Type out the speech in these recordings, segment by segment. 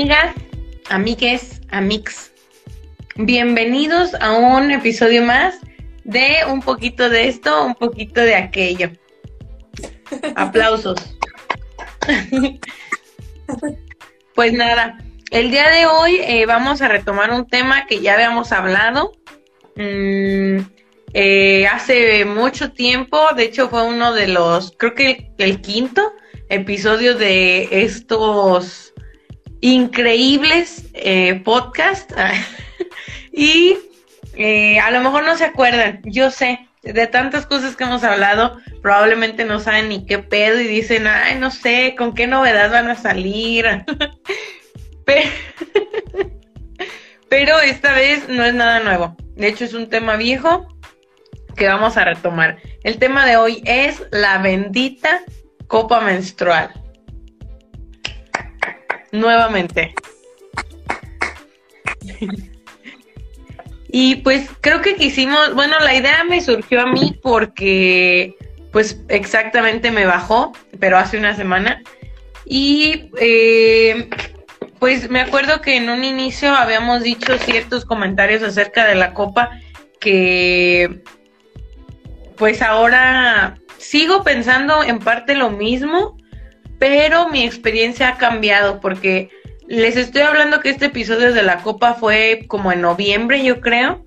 amigas, amigues, amix. Bienvenidos a un episodio más de un poquito de esto, un poquito de aquello. Aplausos. pues nada, el día de hoy eh, vamos a retomar un tema que ya habíamos hablado mm, eh, hace mucho tiempo. De hecho, fue uno de los, creo que el quinto episodio de estos increíbles eh, podcasts. y eh, a lo mejor no se acuerdan, yo sé, de tantas cosas que hemos hablado, probablemente no saben ni qué pedo y dicen, ay, no sé, con qué novedad van a salir. Pero esta vez no es nada nuevo. De hecho, es un tema viejo que vamos a retomar. El tema de hoy es la bendita copa menstrual. Nuevamente. y pues creo que quisimos, bueno, la idea me surgió a mí porque pues exactamente me bajó, pero hace una semana. Y eh, pues me acuerdo que en un inicio habíamos dicho ciertos comentarios acerca de la copa que pues ahora sigo pensando en parte lo mismo, pero mi experiencia ha cambiado porque les estoy hablando que este episodio de la Copa fue como en noviembre, yo creo.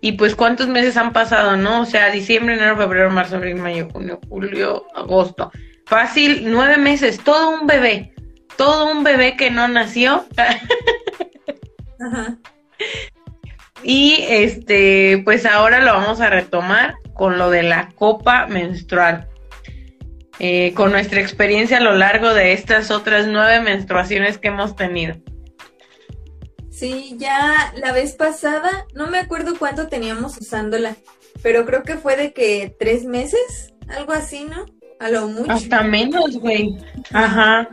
Y pues cuántos meses han pasado, ¿no? O sea, diciembre, enero, febrero, marzo, abril, mayo, junio, julio, agosto. Fácil, nueve meses, todo un bebé. Todo un bebé que no nació. Ajá. Y este, pues ahora lo vamos a retomar con lo de la copa menstrual. Eh, con nuestra experiencia a lo largo de estas otras nueve menstruaciones que hemos tenido. Sí, ya la vez pasada, no me acuerdo cuánto teníamos usándola, pero creo que fue de que tres meses, algo así, ¿no? A lo mucho. Hasta menos, güey. Ajá.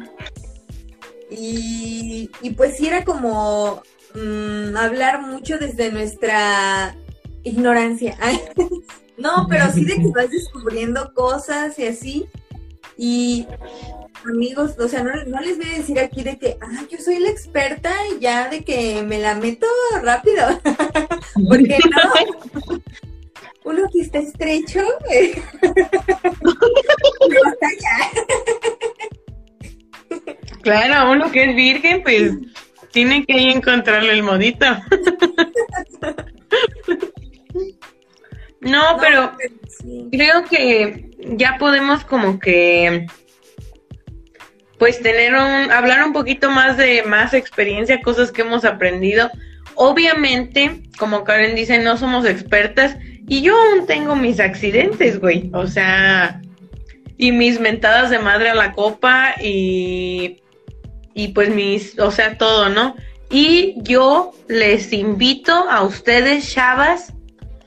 Y, y pues sí era como Mm, hablar mucho desde nuestra ignorancia. no, pero sí de que vas descubriendo cosas y así. Y amigos, o sea, no, les voy a decir aquí de que, ah, yo soy la experta y ya de que me la meto rápido. Porque no. Uno que está estrecho, eh, Claro, uno que es virgen, pues tiene que encontrarle el modito. No, pero creo que ya podemos como que pues tener un hablar un poquito más de más experiencia, cosas que hemos aprendido. Obviamente, como Karen dice, no somos expertas y yo aún tengo mis accidentes, güey. O sea, y mis mentadas de madre a la copa y y pues mis, o sea, todo, ¿no? Y yo les invito a ustedes, chavas,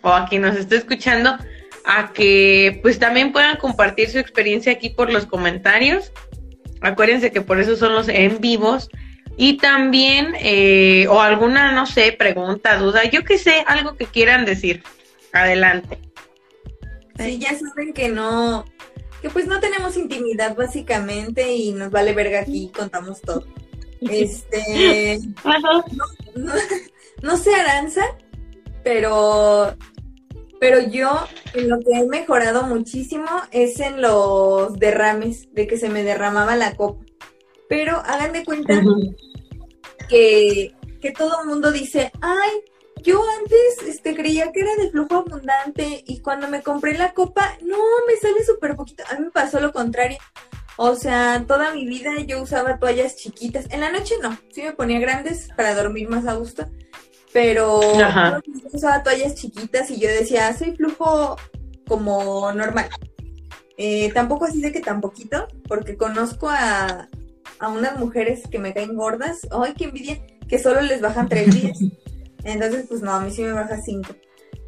o a quien nos esté escuchando, a que pues también puedan compartir su experiencia aquí por los comentarios. Acuérdense que por eso son los en vivos. Y también, eh, o alguna, no sé, pregunta, duda, yo qué sé, algo que quieran decir. Adelante. Sí, ya saben que no, que pues no tenemos intimidad básicamente y nos vale verga aquí, contamos todo. Este, no, sé Aranza, pero, pero yo en lo que he mejorado muchísimo es en los derrames, de que se me derramaba la copa. Pero hagan de cuenta que, que todo el mundo dice, ay, yo antes este, creía que era de flujo abundante y cuando me compré la copa, no, me sale súper poquito. A mí me pasó lo contrario. O sea, toda mi vida yo usaba toallas chiquitas. En la noche no, sí me ponía grandes para dormir más a gusto. Pero yo usaba toallas chiquitas y yo decía, soy flujo como normal. Eh, tampoco así de que tan poquito, porque conozco a, a unas mujeres que me caen gordas. ¡Ay, qué envidia! Que solo les bajan tres días. Entonces, pues no, a mí sí me baja 5.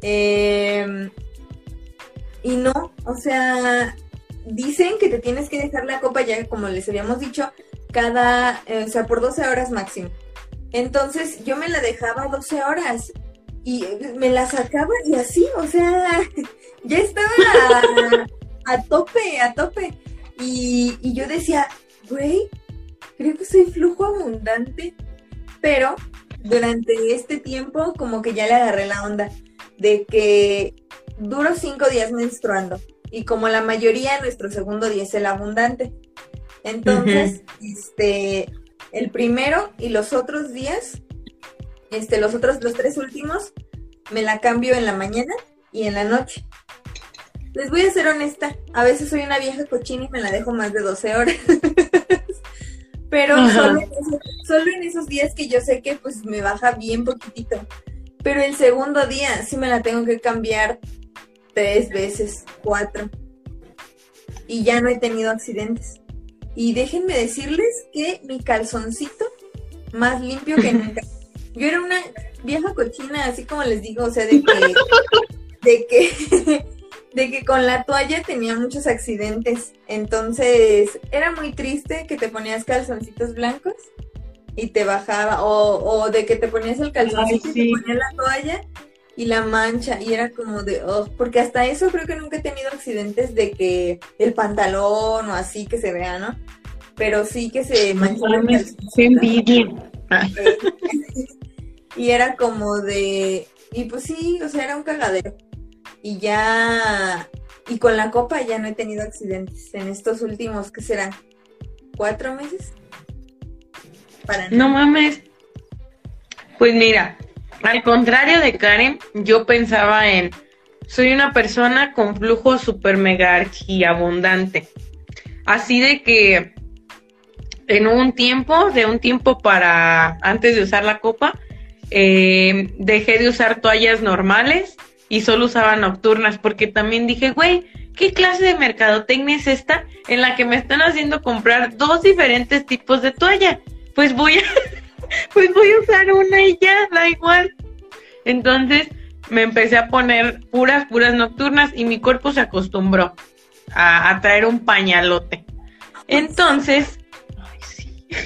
Em, y no, o sea, dicen que te tienes que dejar la copa ya, como les habíamos dicho, cada, eh, o sea, por 12 horas máximo. Entonces, yo me la dejaba 12 horas y me la sacaba y así, o sea, ya estaba a, tope, a tope. Y, y yo decía, güey, creo que soy flujo abundante, pero durante este tiempo como que ya le agarré la onda de que duro cinco días menstruando y como la mayoría nuestro segundo día es el abundante. Entonces, este, el primero y los otros días, este, los otros, los tres últimos, me la cambio en la mañana y en la noche. Les voy a ser honesta, a veces soy una vieja cochina y me la dejo más de 12 horas. Pero solo en, esos, días que yo sé que pues me baja bien poquitito. Pero el segundo día sí me la tengo que cambiar tres veces, cuatro. Y ya no he tenido accidentes. Y déjenme decirles que mi calzoncito más limpio que nunca. Yo era una vieja cochina, así como les digo, o sea, de que, de que de que con la toalla tenía muchos accidentes. Entonces era muy triste que te ponías calzoncitos blancos y te bajaba, o, de que te ponías el calzoncito y te ponías la toalla y la mancha, y era como de, oh, porque hasta eso creo que nunca he tenido accidentes de que el pantalón o así que se vea, ¿no? Pero sí que se manchó Qué envidia. y era como de, y pues sí, o sea, era un cagadero y ya, y con la copa ya no he tenido accidentes en estos últimos, ¿qué serán? ¿Cuatro meses? Para no mames. Pues mira, al contrario de Karen, yo pensaba en, soy una persona con flujo super mega abundante. Así de que en un tiempo, de un tiempo para antes de usar la copa, eh, dejé de usar toallas normales y solo usaba nocturnas, porque también dije, güey, ¿qué clase de mercadotecnia es esta en la que me están haciendo comprar dos diferentes tipos de toalla? Pues voy a, pues voy a usar una y ya, da igual. Entonces me empecé a poner puras, puras nocturnas y mi cuerpo se acostumbró a, traer un pañalote. Entonces.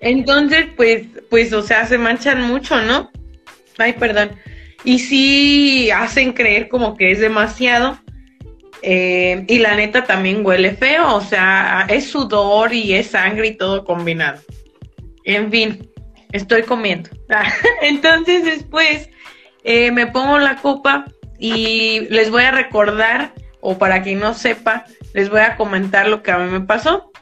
Entonces, pues, pues, o sea, se manchan mucho, ¿no? Ay, perdón y sí hacen creer como que es demasiado. Eh, y la neta también huele feo, o sea, es sudor y es sangre y todo combinado. En fin, estoy comiendo. Entonces después eh, me pongo la copa y les voy a recordar, o para quien no sepa, les voy a comentar lo que a mí me pasó.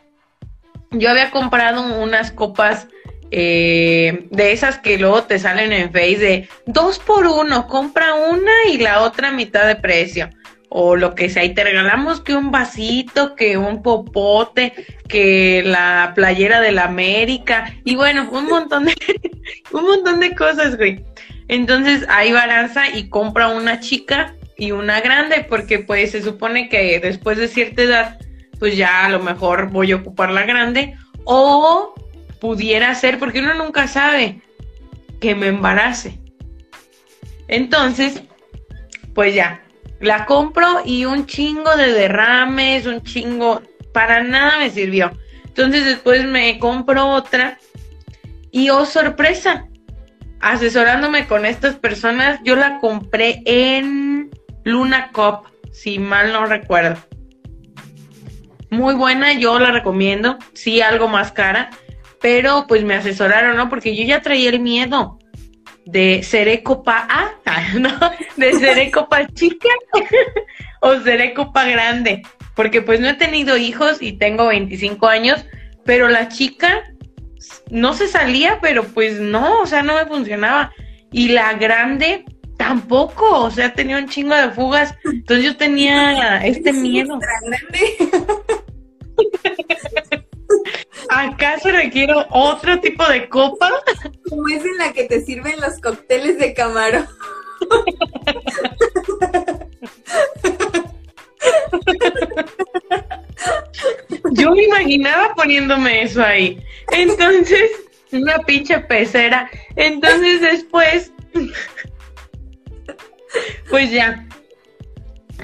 Yo había comprado unas copas eh, de esas que luego te salen en Face de dos por uno, compra una y la otra mitad de precio. O lo que sea, y te regalamos que un vasito, que un popote, que la playera de la América, y bueno, un montón de, un montón de cosas, güey. Entonces ahí balanza y compra una chica y una grande, porque pues se supone que después de cierta edad, pues ya a lo mejor voy a ocupar la grande, o pudiera ser, porque uno nunca sabe que me embarace. Entonces, pues ya, la compro y un chingo de derrames, un chingo, para nada me sirvió. Entonces después me compro otra y oh sorpresa, asesorándome con estas personas, yo la compré en Luna Cop, si mal no recuerdo. Muy buena, yo la recomiendo, sí algo más cara, pero pues me asesoraron, ¿no? Porque yo ya traía el miedo de seré copa A, ¿no? De seré copa chica o seré copa grande, porque pues no he tenido hijos y tengo 25 años, pero la chica no se salía, pero pues no, o sea, no me funcionaba. Y la grande tampoco, o sea, tenía un chingo de fugas, entonces yo tenía este miedo. ¿Acaso requiero otro tipo de copa? Como es en la que te sirven los cócteles de camarón. Yo me imaginaba poniéndome eso ahí. Entonces, una pinche pecera. Entonces después, pues ya,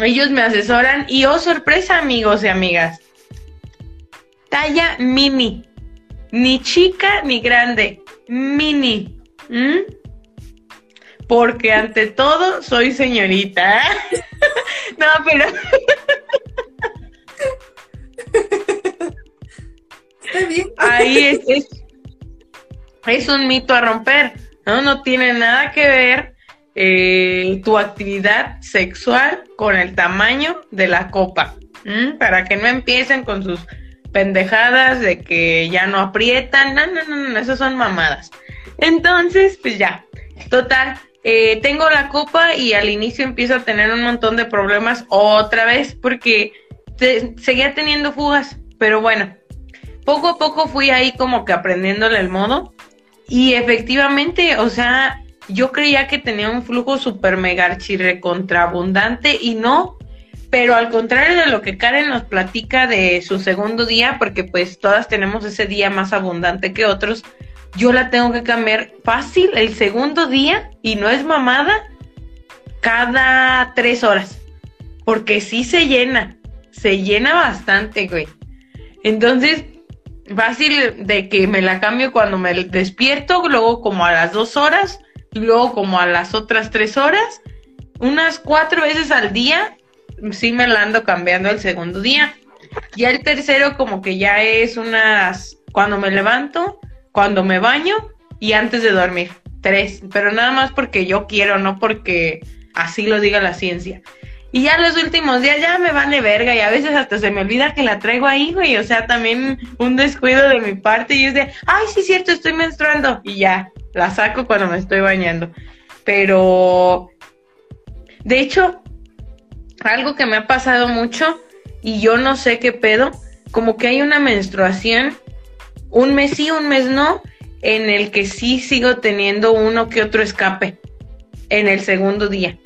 ellos me asesoran y oh sorpresa amigos y amigas, talla mini. Ni chica ni grande, mini. Porque ante todo soy señorita. no, pero... ahí es, es, es, un mito a romper, ¿no? No tiene nada que ver eh, tu actividad sexual con el tamaño de la copa, para que no empiecen con sus pendejadas de que ya no aprietan, no, no, no, no, esas son mamadas. Entonces, pues ya, total, eh, tengo la copa y al inicio empiezo a tener un montón de problemas otra vez porque seguía teniendo fugas, pero bueno, poco a poco fui ahí como que aprendiéndole el modo y efectivamente, o sea, yo creía que tenía un flujo super mega archirre contraabundante y no, pero al contrario de lo que Karen nos platica de su segundo día, porque pues todas tenemos ese día más abundante que otros, yo la tengo que cambiar fácil el segundo día y no es mamada cada tres horas. Porque sí se llena, se llena bastante, güey. Entonces, fácil de que me la cambio cuando me despierto, luego como a las dos horas, luego como a las otras tres horas, unas cuatro veces al día, sí me la ando cambiando el segundo día. Ya el tercero como que ya es unas, cuando me levanto, cuando me baño y antes de dormir. Tres, pero nada más porque yo quiero, no porque así lo diga la ciencia. Y ya los últimos días ya me vale verga y a veces hasta se me olvida que la traigo ahí, güey. O sea, también un descuido de mi parte y es de, ay, sí, cierto, estoy menstruando. Y ya, la saco cuando me estoy bañando. Pero, de hecho, algo que me ha pasado mucho y yo no sé qué pedo, como que hay una menstruación un mes sí, un mes no, en el que sí sigo teniendo uno que otro escape en el segundo día.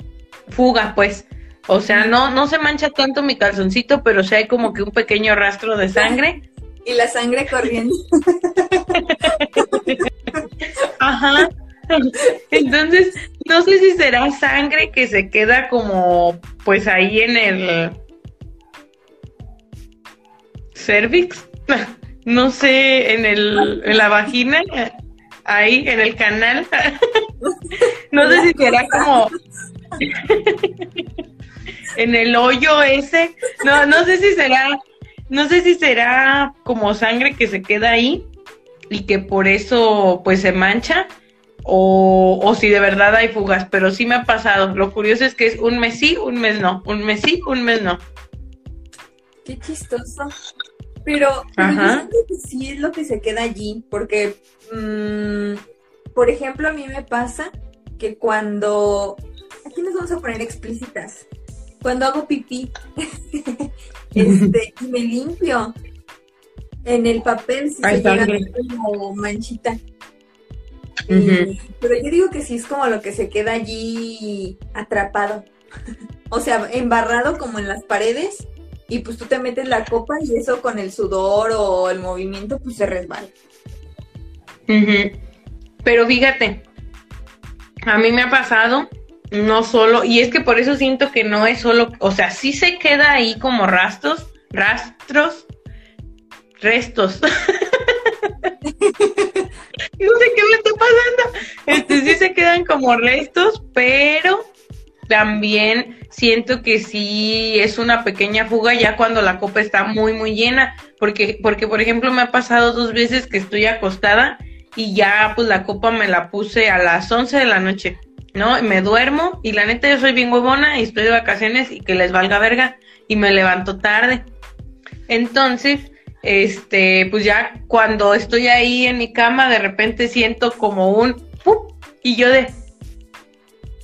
Fuga, pues. O sea, no, no se mancha tanto mi calzoncito, pero sí hay como que un pequeño rastro de sangre. Y la sangre corriendo. Ajá. Entonces, no sé si será sangre que se queda como, pues ahí en el cervix no sé, en, el, en la vagina, ahí, en el canal. no sé si será como en el hoyo ese. No, no sé si será, no sé si será como sangre que se queda ahí y que por eso pues se mancha. O, o si de verdad hay fugas, pero sí me ha pasado. Lo curioso es que es un mes sí, un mes no, un mes sí, un mes no. Qué chistoso. Pero, yo que sí es lo que se queda allí, porque, mm, por ejemplo, a mí me pasa que cuando, aquí nos vamos a poner explícitas, cuando hago pipí, este, y me limpio, en el papel si se queda como manchita. Pero yo digo que sí es como lo que se queda allí atrapado. o sea, embarrado como en las paredes y pues tú te metes la copa y eso con el sudor o el movimiento pues se resbala. Pero fíjate, a mí me ha pasado, no solo, y es que por eso siento que no es solo, o sea, sí se queda ahí como rastros, rastros, restos. no sé qué me está pasando. Este, sí se quedan como restos, pero también siento que sí es una pequeña fuga ya cuando la copa está muy, muy llena, porque, porque por ejemplo me ha pasado dos veces que estoy acostada y ya pues la copa me la puse a las 11 de la noche, ¿no? Me duermo y la neta yo soy bien huevona y estoy de vacaciones y que les valga verga y me levanto tarde. Entonces, este, pues ya cuando estoy ahí en mi cama de repente siento como un y yo de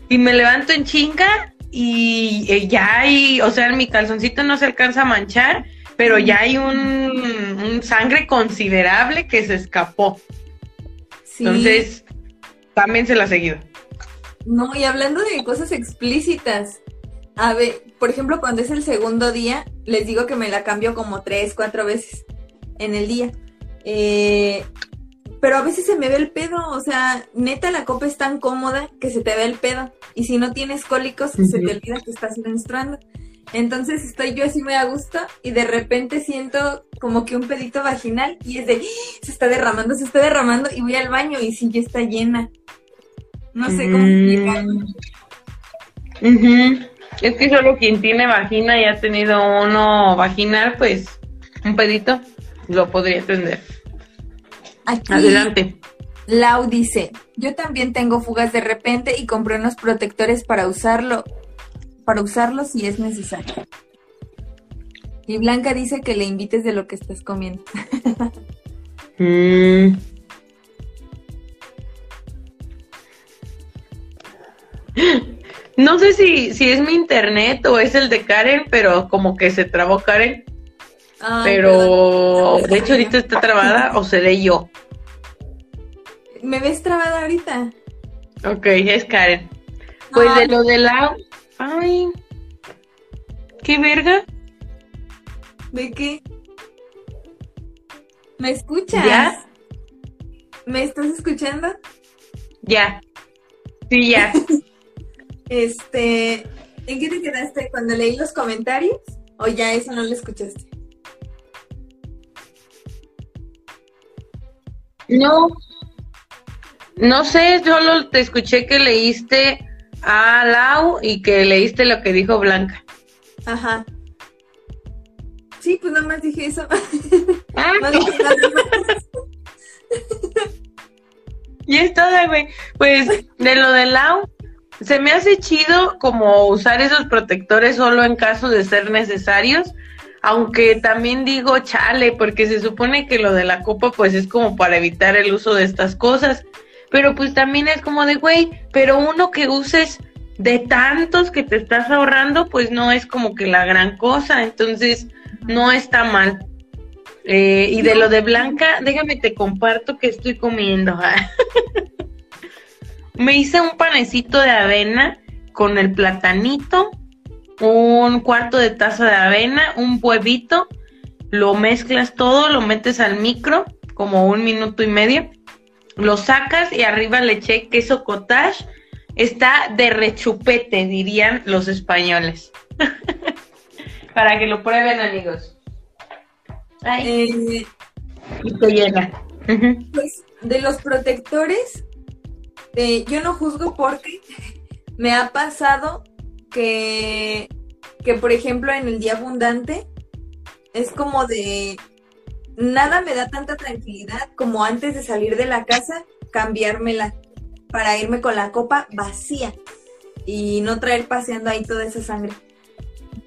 y me levanto en chinga y eh, ya hay, o sea, mi calzoncito no se alcanza a manchar, pero ya hay un, sangre considerable que se escapó. Entonces, también se la ha seguido. No, y hablando de cosas explícitas, a ver, por ejemplo, cuando es el segundo día, les digo que me la cambio como tres, cuatro veces en el día. Eh, pero a veces se me ve el pedo, o sea, neta la copa es tan cómoda que se te ve el pedo. Y si no tienes cólicos, se te olvida que estás menstruando. Entonces estoy yo así muy a gusto y de repente siento como que un pedito vaginal y es de, ¡Ah! se está derramando, se está derramando y voy al baño y sí, ya está llena. No sé cómo explicarlo. Es que solo quien tiene vagina y ha tenido uno vaginal, pues un pedito lo podría entender. Aquí, Adelante. Lau dice, yo también tengo fugas de repente y compré unos protectores para usarlo, para usarlos si es necesario. Y Blanca dice que le invites de lo que estás comiendo. Mm. No sé si, si es mi internet o es el de Karen, pero como que se trabó Karen. Ay, pero perdón. de hecho ahorita está trabada o seré yo. ¿Me ves trabada ahorita? Ok, es Karen. Pues Ay. de lo de la... Ay, qué verga. ¿De qué? ¿Me escuchas? ¿Ya? ¿Me estás escuchando? Ya. Sí, ya. Este, ¿en qué te quedaste cuando leí los comentarios? ¿O ya eso no lo escuchaste? No. No sé, solo te escuché que leíste a Lau y que leíste lo que dijo Blanca. Ajá. Sí, pues nada más dije eso. Ah, No dije nada más. y es toda, güey. Pues de lo de Lau, se me hace chido como usar esos protectores solo en caso de ser necesarios. Aunque también digo chale, porque se supone que lo de la copa pues es como para evitar el uso de estas cosas. Pero pues también es como de, güey, pero uno que uses de tantos que te estás ahorrando, pues no es como que la gran cosa. Entonces, no está mal. Eh, y de lo de Blanca, déjame te comparto que estoy comiendo. Me hice un panecito de avena con el platanito, un cuarto de taza de avena, un huevito, lo mezclas todo, lo metes al micro como un minuto y medio, lo sacas y arriba le eché queso cottage. Está de rechupete, dirían los españoles. Para que lo prueben, amigos. Ay, Eh, y te llena. Pues de los protectores, eh, yo no juzgo porque me ha pasado que, que, por ejemplo, en el día abundante es como de nada me da tanta tranquilidad como antes de salir de la casa cambiármela para irme con la copa vacía y no traer paseando ahí toda esa sangre.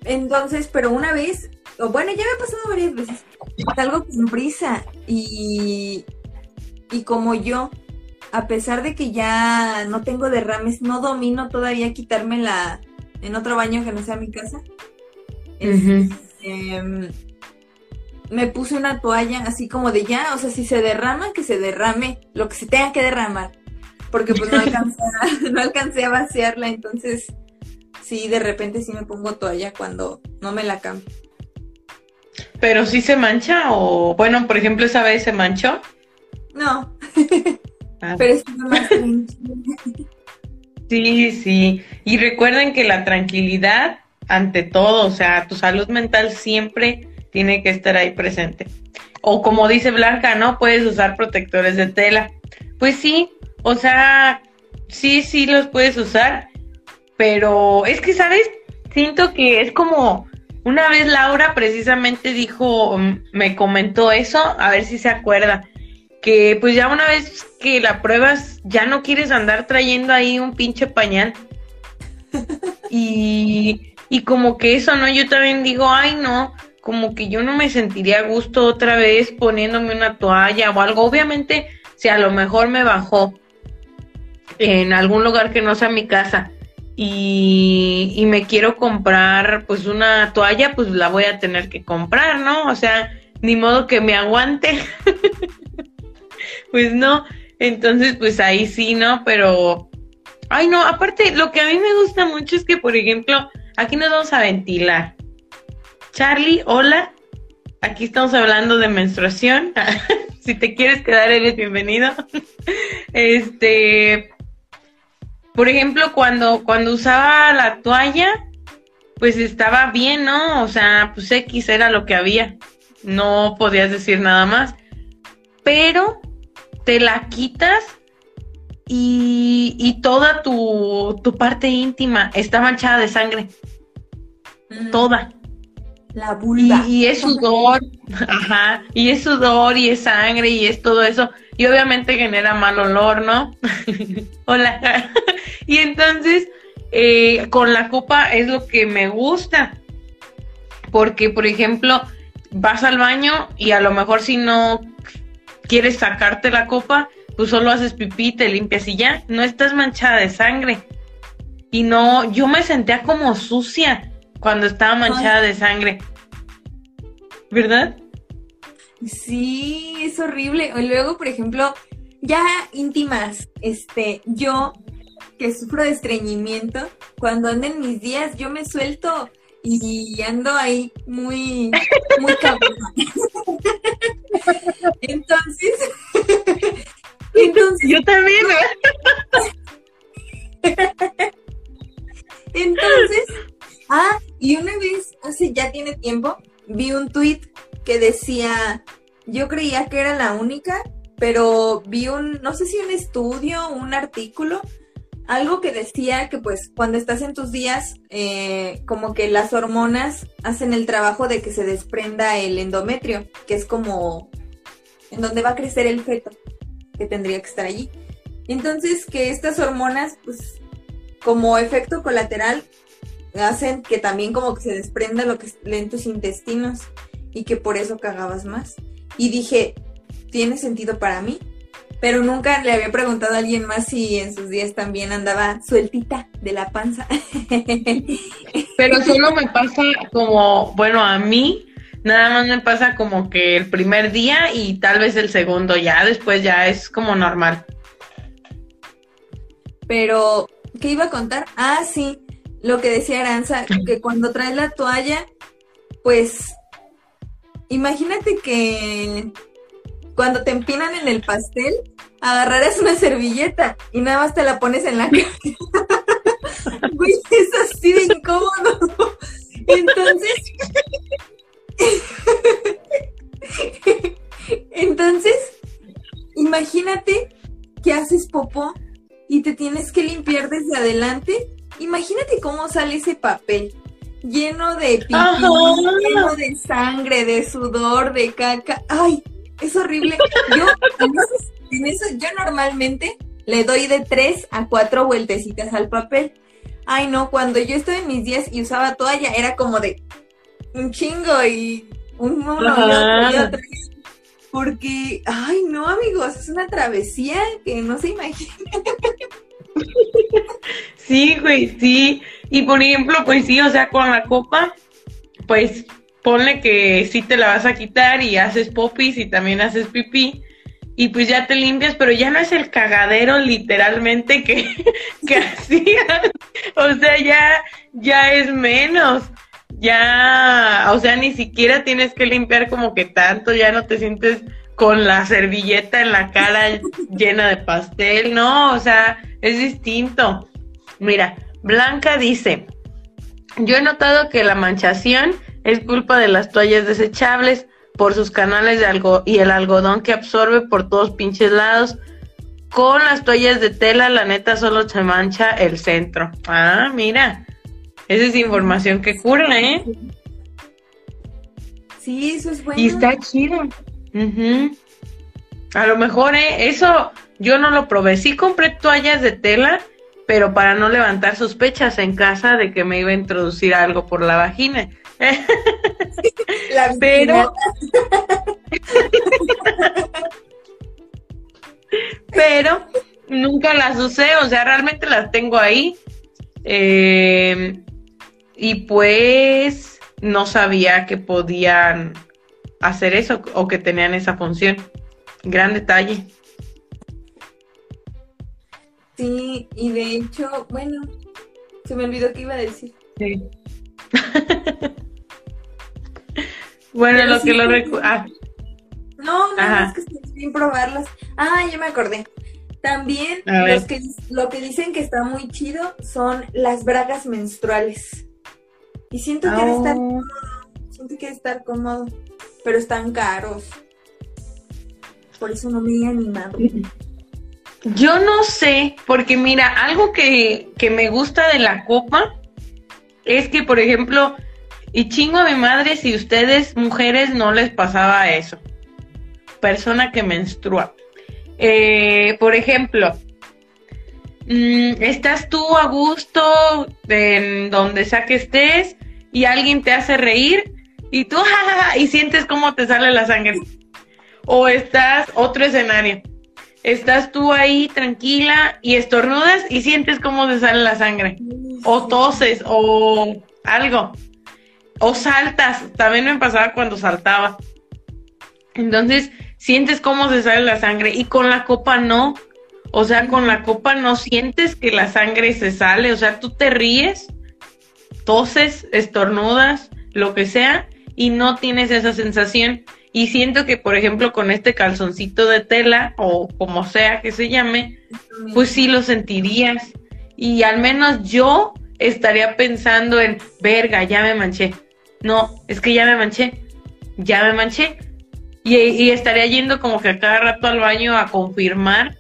Entonces, pero una vez, bueno, ya me ha pasado varias veces, salgo con prisa y, y como yo, a pesar de que ya no tengo derrames, no domino todavía quitármela en otro baño que no sea mi casa. Ujú. Em, me puse una toalla así como de ya, o sea, si se derrama, que se derrame lo que se tenga que derramar, porque pues no alcancé a, no alcancé a vaciarla, entonces sí, de repente sí me pongo toalla cuando no me la cambio. Pero sí se mancha o, bueno, por ejemplo, esa vez se manchó. No, Pero es más tranquila. Sí, sí. Y recuerden que la tranquilidad ante todo, o sea, tu salud mental siempre tiene que estar ahí presente. O como dice Blanca, ¿no? Puedes usar protectores de tela. Pues sí, o sea, sí, sí los puedes usar, pero es que, ¿sabes? Siento que es como una vez Laura precisamente dijo, mm, me comentó eso, a ver si se acuerda, que pues ya una vez que la pruebas, ya no quieres andar trayendo ahí un pinche pañal. Y, y como que eso, ¿no? Yo también digo, ay, no, como que yo no me sentiría a gusto otra vez poniéndome una toalla o algo. Obviamente, si a lo mejor me bajó en algún lugar que no sea mi casa y, y me quiero comprar pues una toalla, pues la voy a tener que comprar, ¿no? O sea, ni modo que me aguante. pues no, entonces pues ahí sí, ¿no? Pero, ay no, aparte lo que a mí me gusta mucho es que, por ejemplo, aquí nos vamos a ventilar. Charlie, hola, aquí estamos hablando de menstruación. si te quieres quedar, eres bienvenido. este, por ejemplo, cuando, cuando usaba la toalla, pues estaba bien, ¿no? O sea, pues X era lo que había. No podías decir nada más. Pero te la quitas y, y toda tu, tu parte íntima está manchada de sangre. Mm, Toda. La Y, vulva. y es sudor, ajá, y es sudor y es sangre y es todo eso. y obviamente genera mal olor, ¿no? Hola. y entonces, eh, con la copa es lo que me gusta, porque, por ejemplo, vas al baño y a lo mejor si no quieres sacarte la copa, pues solo haces pipí, te limpias y ya, no estás manchada de sangre. Y no, yo me sentía como sucia cuando estaba manchada de sangre. ¿Verdad? Sí, es horrible. O luego, por ejemplo, ya íntimas, este, yo que sufro de estreñimiento, cuando ando en mis días, yo me suelto y ando ahí muy, muy entonces, entonces, yo también. entonces, ah, y una vez, hace ya tiene tiempo, vi un tweet que decía, yo creía que era la única, pero vi un, no sé si un estudio, un artículo, algo que decía que pues cuando estás en tus días, eh, como que las hormonas hacen el trabajo de que se desprenda el endometrio, que es como en donde va a crecer el feto, que tendría que estar allí. Entonces que estas hormonas, pues como efecto colateral, hacen que también como que se desprenda lo que leen tus intestinos y que por eso cagabas más. Y dije, tiene sentido para mí, pero nunca le había preguntado a alguien más si en sus días también andaba sueltita de la panza. Pero solo me pasa como, bueno, a mí nada más me pasa como que el primer día y tal vez el segundo, ya después ya es como normal. Pero, ¿qué iba a contar? Ah, sí, lo que decía Aranza, que cuando traes la toalla, pues imagínate que cuando te empinan en el pastel, agarrarás una servilleta y nada más te la pones en la cara. Güey, es así de incómodo. Entonces. Entonces, imagínate que haces popó y te tienes que limpiar desde adelante. Imagínate cómo sale ese papel lleno de pipí, lleno de sangre, de sudor, de caca. Ay, es horrible. Yo, en eso, yo normalmente le doy de tres a cuatro vueltecitas al papel. Ay, no, cuando yo estaba en mis días y usaba toalla, era como de un chingo y un uno y otro, Porque, ay, no, amigos, es una travesía que no se imagina. Sí, güey, sí. Y por ejemplo, pues sí, o sea, con la copa, pues ponle que sí te la vas a quitar y haces popis y también haces pipí y pues ya te limpias, pero ya no es el cagadero literalmente que, que hacías. O sea, ya, ya es menos. Ya, o sea, ni siquiera tienes que limpiar como que tanto, ya no te sientes con la servilleta en la cara llena de pastel, no, o sea, es distinto. Mira, Blanca dice, yo he notado que la manchación es culpa de las toallas desechables por sus canales de algo y el algodón que absorbe por todos pinches lados. Con las toallas de tela, la neta solo se mancha el centro. Ah, mira. Esa es información que cura, ¿eh? Sí, eso es bueno. Y está chido. A lo mejor, ¿eh? Eso yo no lo probé. Sí compré toallas de tela, pero para no levantar sospechas en casa de que me iba a introducir algo por la vagina. pero pero nunca las usé, o sea, realmente las tengo ahí. Eh, y pues no sabía que podían hacer eso o que tenían esa función. Gran detalle. Sí, y de hecho, bueno, se me olvidó que iba a decir. Sí. bueno, lo que lo recuerdo. Ah. No, no, es que estoy sin probarlas. Ah, ya me acordé. También los que, lo que dicen que está muy chido son las bragas menstruales. Y siento que debe estar oh. siento que debe estar cómodo, pero están caros. Por eso no me he animado. Yo no sé, porque mira, algo que, que me gusta de la copa es que, por ejemplo, y chingo a mi madre si ustedes, mujeres, no les pasaba eso. Persona que menstrua. eh, por ejemplo, estás tú a gusto en donde sea que estés y alguien te hace reír y tú y sientes cómo te sale la sangre. O estás, otro escenario, estás tú ahí tranquila y estornudas y sientes cómo te sale la sangre. O toses o algo. O saltas, también me pasaba cuando saltaba. Entonces, sientes cómo se sale la sangre y con la copa no. O sea, con la copa no sientes que la sangre se sale, o sea, tú te ríes, toses, estornudas, lo que sea, y no tienes esa sensación. Y siento que, por ejemplo, con este calzoncito de tela o como sea que se llame, pues sí lo sentirías. Y al menos yo estaría pensando en, verga, ya me manché. No, es que ya me manché, ya me manché. Y, estaría yendo como que a cada rato al baño a confirmar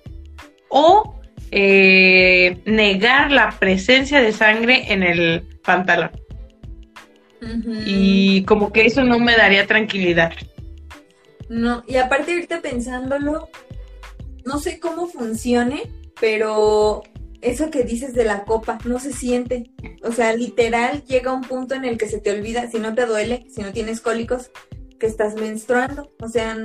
o eh, negar la presencia de sangre en el pantalón. Y como que eso no me daría tranquilidad. No, y aparte ahorita pensándolo, no sé cómo funcione, pero eso que dices de la copa no se siente. O sea, literal llega un punto en el que se te olvida, si no te duele, si no tienes cólicos, que estás menstruando. O sea,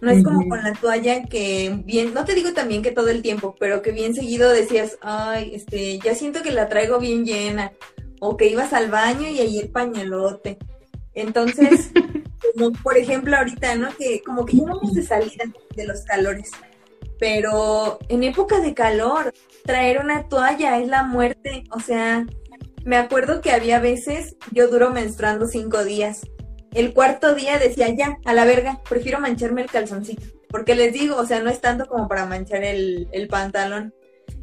no es como con la toalla que bien, no te digo también que todo el tiempo, pero que bien seguido decías, ay, este, ya siento que la traigo bien llena, o que ibas al baño y ahí el pañalote. Entonces, como por ejemplo ahorita, ¿no? Que como que vamos de salida de los calores, pero en época de calor, traer una toalla es la muerte, o sea, me acuerdo que había veces, yo duro menstruando cinco días, el cuarto día decía, ya, a la verga, prefiero mancharme el calzoncito, porque les digo, o sea, no es tanto como para manchar el, el pantalón,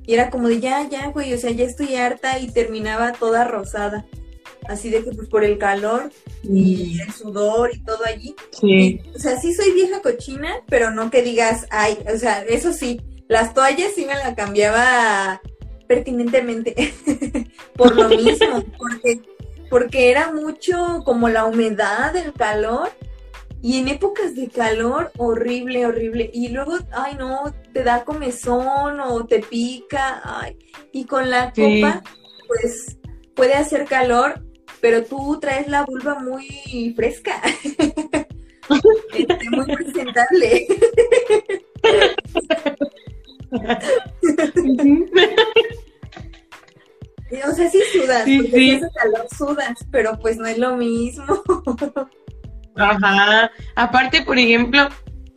y era como de ya, ya, güey, o sea, ya estoy harta y terminaba toda rosada. Así de que pues por el calor y mm. el sudor y todo allí. Sí. o sea, sí soy vieja cochina, pero no que digas, ay, o sea, eso sí, las toallas sí me las cambiaba pertinentemente por lo mismo, porque, porque era mucho como la humedad, el calor y en épocas de calor, horrible, horrible. Y luego, ay no, te da comezón o te pica. Ay. Y con la copa, pues puede hacer calor, pero tú traes la vulva muy fresca. Este, muy presentable. o sea, sí sudas, porque si hace calor sudas, pero pues no es lo mismo. Ajá. Aparte, por ejemplo,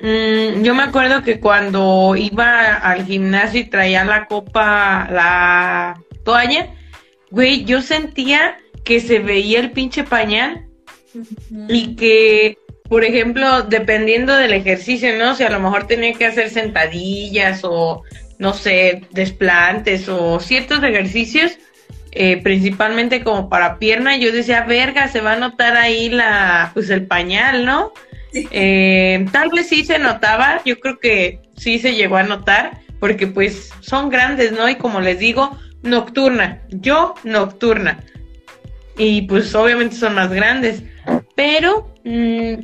mm, yo me acuerdo que cuando iba al gimnasio y traía la copa, la toalla, güey, yo sentía que se veía el pinche pañal y que, por ejemplo, dependiendo del ejercicio, ¿no? Si a lo mejor tenía que hacer sentadillas o, no sé, desplantes o ciertos ejercicios, eh, principalmente como para pierna, yo decía, verga, se va a notar ahí la, pues el pañal, ¿no? Eh, tal vez sí se notaba, yo creo que sí se llegó a notar, porque pues son grandes, ¿no? Y como les digo, nocturna, yo nocturna. Y pues obviamente son más grandes, pero mm,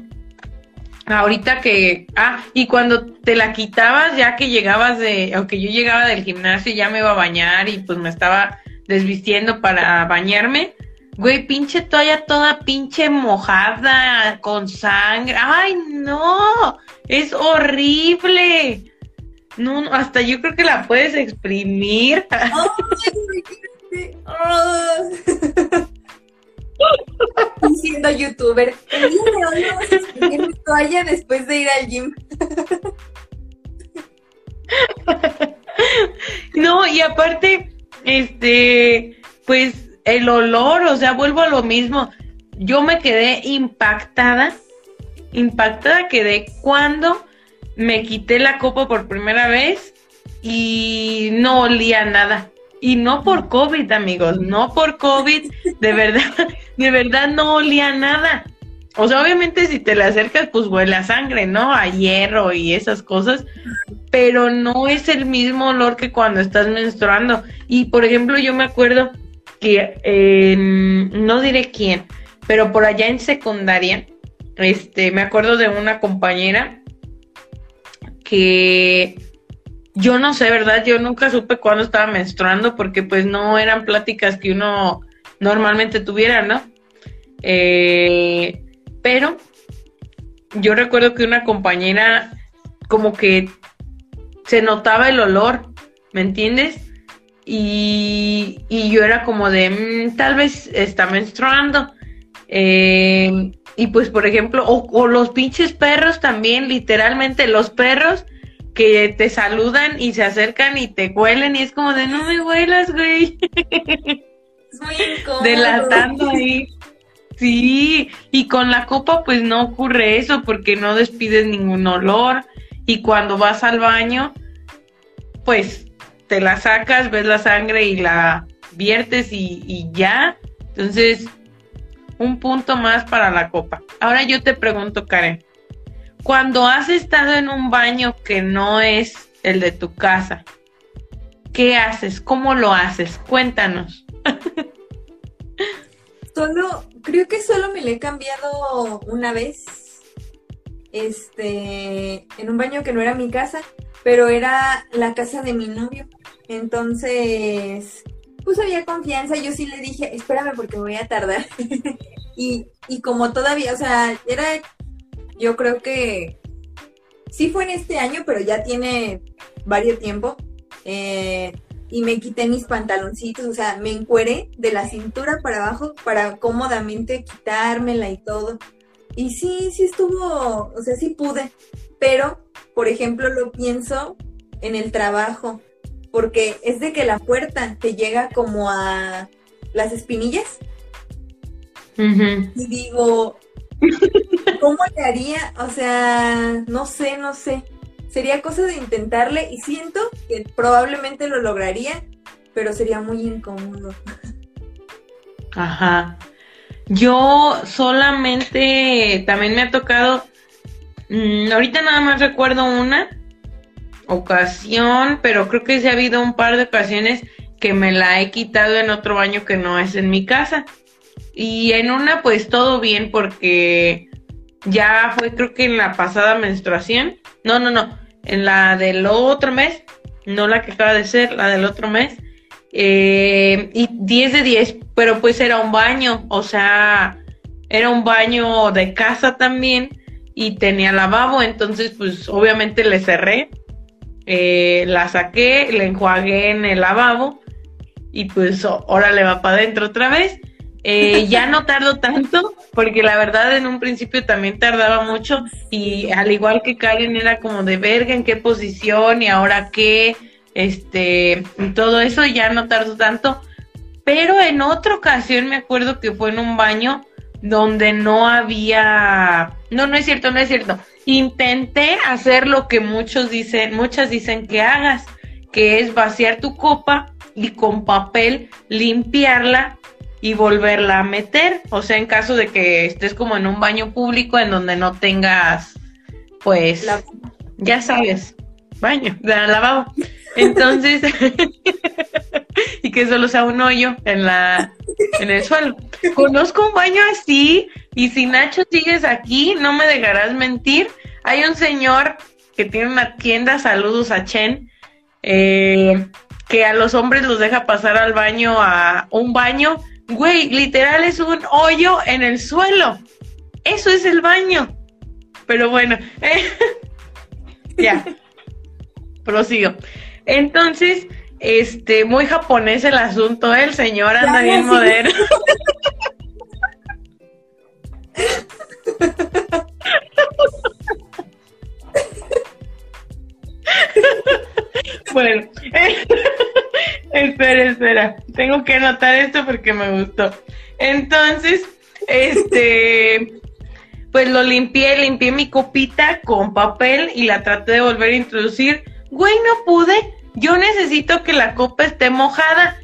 ahorita que, ah, y cuando te la quitabas, ya que llegabas de, aunque yo llegaba del gimnasio y ya me iba a bañar y pues me estaba desvistiendo para bañarme. Güey, pinche toalla toda pinche mojada, con sangre. ¡Ay, no! Es horrible. No, hasta yo creo que la puedes exprimir. siendo youtuber, el día de hoy vamos a exprimir mi toalla después de ir al gym. no, y aparte, este, pues el olor, o sea, vuelvo a lo mismo. Yo me quedé impactada, impactada quedé cuando me quité la copa por primera vez y no olía nada. Y no por COVID, amigos, no por COVID, de verdad, de verdad no olía nada. O sea, obviamente si te le acercas, pues huele a sangre, ¿no? A hierro y esas cosas, pero no es el mismo olor que cuando estás menstruando. Y por ejemplo, yo me acuerdo que, no diré quién, pero por allá en secundaria, este, me acuerdo de una compañera que yo no sé, ¿verdad? Yo nunca supe cuándo estaba menstruando porque pues no eran pláticas que uno normalmente tuviera, ¿no? Eh, pero yo recuerdo que una compañera como que se notaba el olor, ¿me entiendes? Y, yo era como de, mm, tal vez está menstruando. Eh, y pues, por ejemplo, o, o, los pinches perros también, literalmente, los perros que te saludan y se acercan y te huelen y es como de, no me huelas, güey. Es muy incómodo. Delatando ahí. Sí, y con la copa pues no ocurre eso porque no despides ningún olor y cuando vas al baño pues te la sacas, ves la sangre y la viertes y, ya. Entonces, un punto más para la copa. Ahora yo te pregunto, Karen, cuando has estado en un baño que no es el de tu casa, ¿qué haces? ¿Cómo lo haces? Cuéntanos. solo, creo que solo me le he cambiado una vez. Este, en un baño que no era mi casa, pero era la casa de mi novio. Entonces, pues había confianza. Yo sí le dije, espérame porque voy a tardar. y, y como todavía, o sea, era, yo creo que sí fue en este año, pero ya tiene varios tiempo. Eh, y me quité mis pantaloncitos, o sea, me encueré de la cintura para abajo para cómodamente quitármela y todo. Y sí, sí estuvo, o sea, sí pude, pero, por ejemplo, lo pienso en el trabajo, porque es de que la puerta te llega como a las espinillas. Y digo, ¿cómo le haría? O sea, no sé, no sé sería cosa de intentarle y siento que probablemente lo lograría, pero sería muy incómodo. Ajá. Yo solamente también me ha tocado, mm, ahorita nada más recuerdo una ocasión, pero creo que sí ha habido un par de ocasiones que me la he quitado en otro baño que no es en mi casa. Y en una pues todo bien porque ya fue creo que en la pasada menstruación. No, no, no en la del otro mes, no la que acaba de ser, la del otro mes, eh, y 10 de 10, pero pues era un baño, o sea, era un baño de casa también y tenía lavabo, entonces pues obviamente le cerré, eh, la saqué, le enjuagué en el lavabo y pues ahora le va para adentro otra vez. Eh, ya no tardo tanto, porque la verdad en un principio también tardaba mucho y al igual que Karen era como de verga en qué posición y ahora qué, este, todo eso ya no tardo tanto. Pero en otra ocasión me acuerdo que fue en un baño donde no había, no, no es cierto, no es cierto. Intenté hacer lo que muchos dicen, muchas dicen que hagas, que es vaciar tu copa y con papel limpiarla y volverla a meter. O sea, en caso de que estés como en un baño público en donde no tengas, pues, ya sabes, baño, de lavabo. Entonces, y que solo sea un hoyo en la en el suelo. Conozco un baño así y si Nacho sigues aquí, no me dejarás mentir. Hay un señor que tiene una tienda, saludos a Chen, eh, que a los hombres los deja pasar al baño, a un baño Güey, literal es un hoyo en el suelo. Eso es el baño. Pero bueno, ya. Prosigo. Entonces, este, muy japonés el asunto, ¿eh? el señor anda bien moderno. bueno, espera, espera. Tengo que anotar esto porque me gustó. Entonces, este, pues lo limpié, limpié mi copita con papel y la traté de volver a introducir. Güey, no pude. Yo necesito que la copa esté mojada.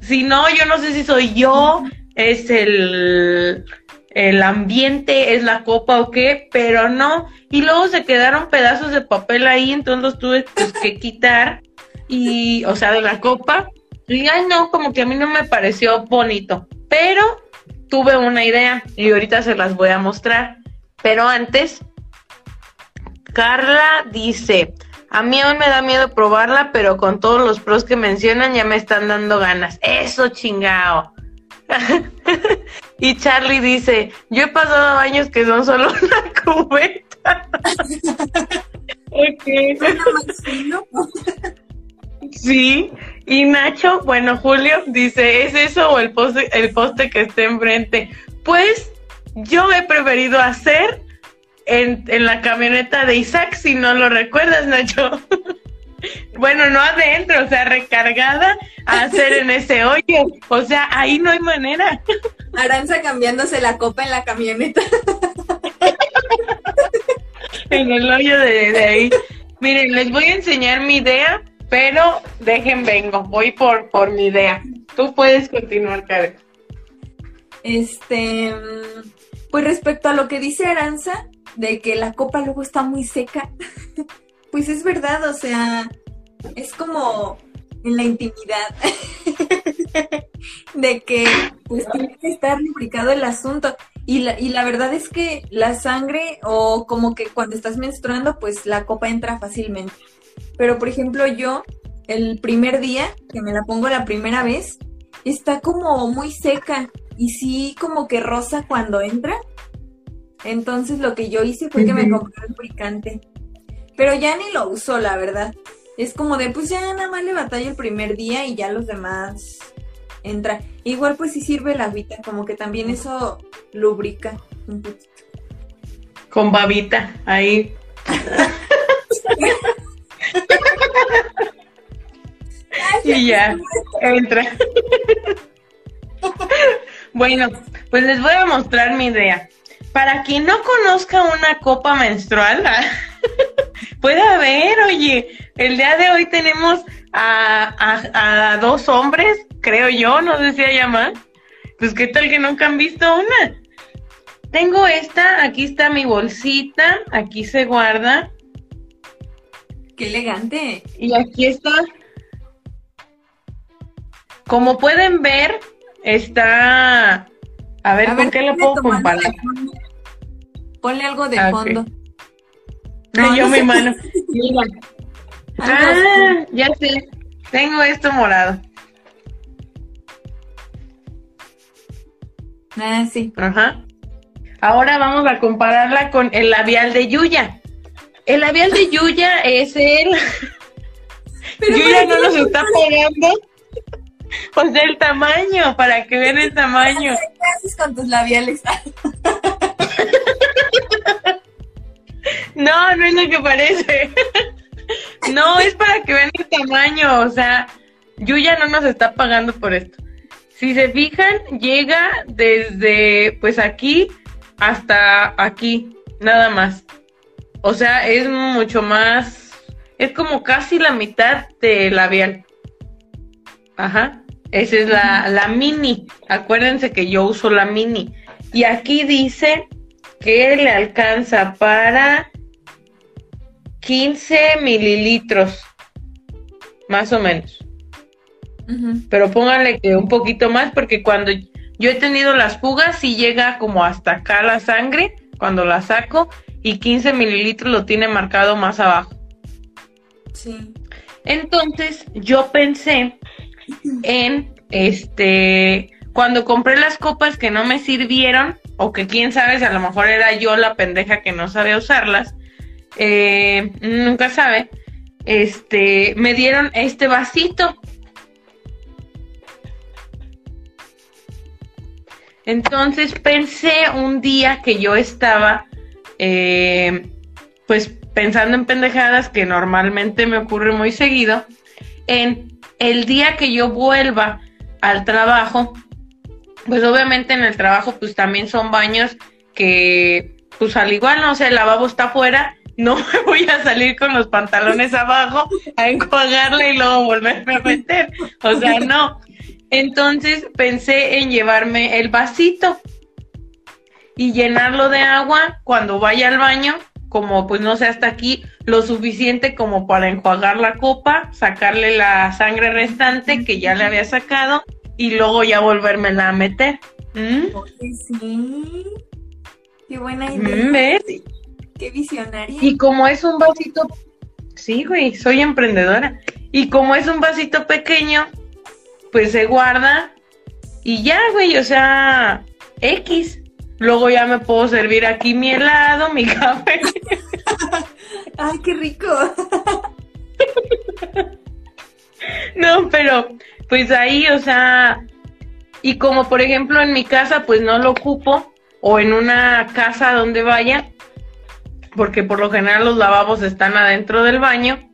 Si no, yo no sé si soy yo, es el, el ambiente, es la copa o qué, pero no. Y luego se quedaron pedazos de papel ahí, entonces los tuve pues, que quitar y, o sea, de la copa. Y ay, no, como que a mí no me pareció bonito. Pero tuve una idea y ahorita se las voy a mostrar. Pero antes, Carla dice, A mí aún me da miedo probarla, pero con todos los pros que mencionan ya me están dando ganas. Eso chingao. y Charlie dice, yo he pasado años que son solo una cubeta. sí, y Nacho, bueno, Julio dice, ¿es eso o el poste, el poste que está enfrente? Pues yo he preferido hacer en, en la camioneta de Isaac, si no lo recuerdas, Nacho. bueno, no adentro, o sea, recargada a hacer en ese hoyo. O sea, ahí no hay manera. Aranza cambiándose la copa en la camioneta. en el hoyo de, de, ahí. Miren, les voy a enseñar mi idea, pero dejen vengo, voy por, por mi idea. Tú puedes continuar, Karen. Este, pues respecto a lo que dice Aranza, de que la copa luego está muy seca, pues es verdad, o sea, es como en la intimidad de que pues tiene que estar lubricado el asunto. Y la, y la verdad es que la sangre o como que cuando estás menstruando, pues la copa entra fácilmente. Pero por ejemplo yo, el primer día que me la pongo la primera vez, está como muy seca y sí como que rosa cuando entra. Entonces lo que yo hice fue que me compré el lubricante. Pero ya ni lo uso, la verdad. Es como de, pues ya nada más le batalla el primer día y ya los demás entra. Igual pues sí sirve la agüita, como que también eso lubrica un poquito. Con babita, ahí. y ya, entra. bueno, pues les voy a mostrar mi idea. Para quien no conozca una copa menstrual, puede haber, oye, el día de hoy tenemos a, dos hombres, creo yo, no sé si hay más. Pues qué tal que nunca han visto una. Tengo esta, aquí está mi bolsita, aquí se guarda. Qué elegante. Y aquí está. Como pueden ver, está a ver, ¿con qué lo puedo comparar? Ponle algo de fondo. No, yo mi mano. Mira. Ah, ya sé. Tengo esto morado. Ah, sí. Ajá. Ahora vamos a compararla con el labial de Yuya. El labial de Yuya es el. Yuya no nos está pegando pues el tamaño, para que vean el tamaño. ¿Qué haces con tus labiales? no, no es lo que parece. no, es para que vean el tamaño, o sea, Yuya no nos está pagando por esto. Si se fijan, llega desde pues aquí hasta aquí, nada más. O sea, es mucho más, es como casi la mitad de labial. Ajá. Esa es la, la mini. Acuérdense que yo uso la mini. Y aquí dice que le alcanza para 15 mililitros, más o menos. Pero pónganle que un poquito más porque cuando yo he tenido las fugas y llega como hasta acá la sangre cuando la saco y 15 mililitros lo tiene marcado más abajo. Sí. Entonces yo pensé en este cuando compré las copas que no me sirvieron o que quién sabe si a lo mejor era yo la pendeja que no sabía usarlas eh, nunca sabe este me dieron este vasito. Entonces pensé un día que yo estaba eh, pues pensando en pendejadas que normalmente me ocurre muy seguido en el día que yo vuelva al trabajo, pues obviamente en el trabajo pues también son baños que pues al igual no sé, el lavabo está afuera, no me voy a salir con los pantalones abajo a enjuagarle y luego volverme a meter. O sea, no. Entonces pensé en llevarme el vasito y llenarlo de agua cuando vaya al baño como pues no sé hasta aquí lo suficiente como para enjuagar la copa, sacarle la sangre restante que ya le había sacado y luego ya volvérmela a meter. ¿Mm? Sí. Qué buena idea. ¿Ves? Qué visionaria. Y como es un vasito, Sí, güey, soy emprendedora. Y como es un vasito pequeño, pues se guarda y ya, güey, o sea, X. Luego ya me puedo servir aquí mi helado, mi café. Ay, qué rico. no, pero pues ahí, o sea, y como por ejemplo en mi casa, pues no lo ocupo, o en una casa donde vaya, porque por lo general los lavabos están adentro del baño,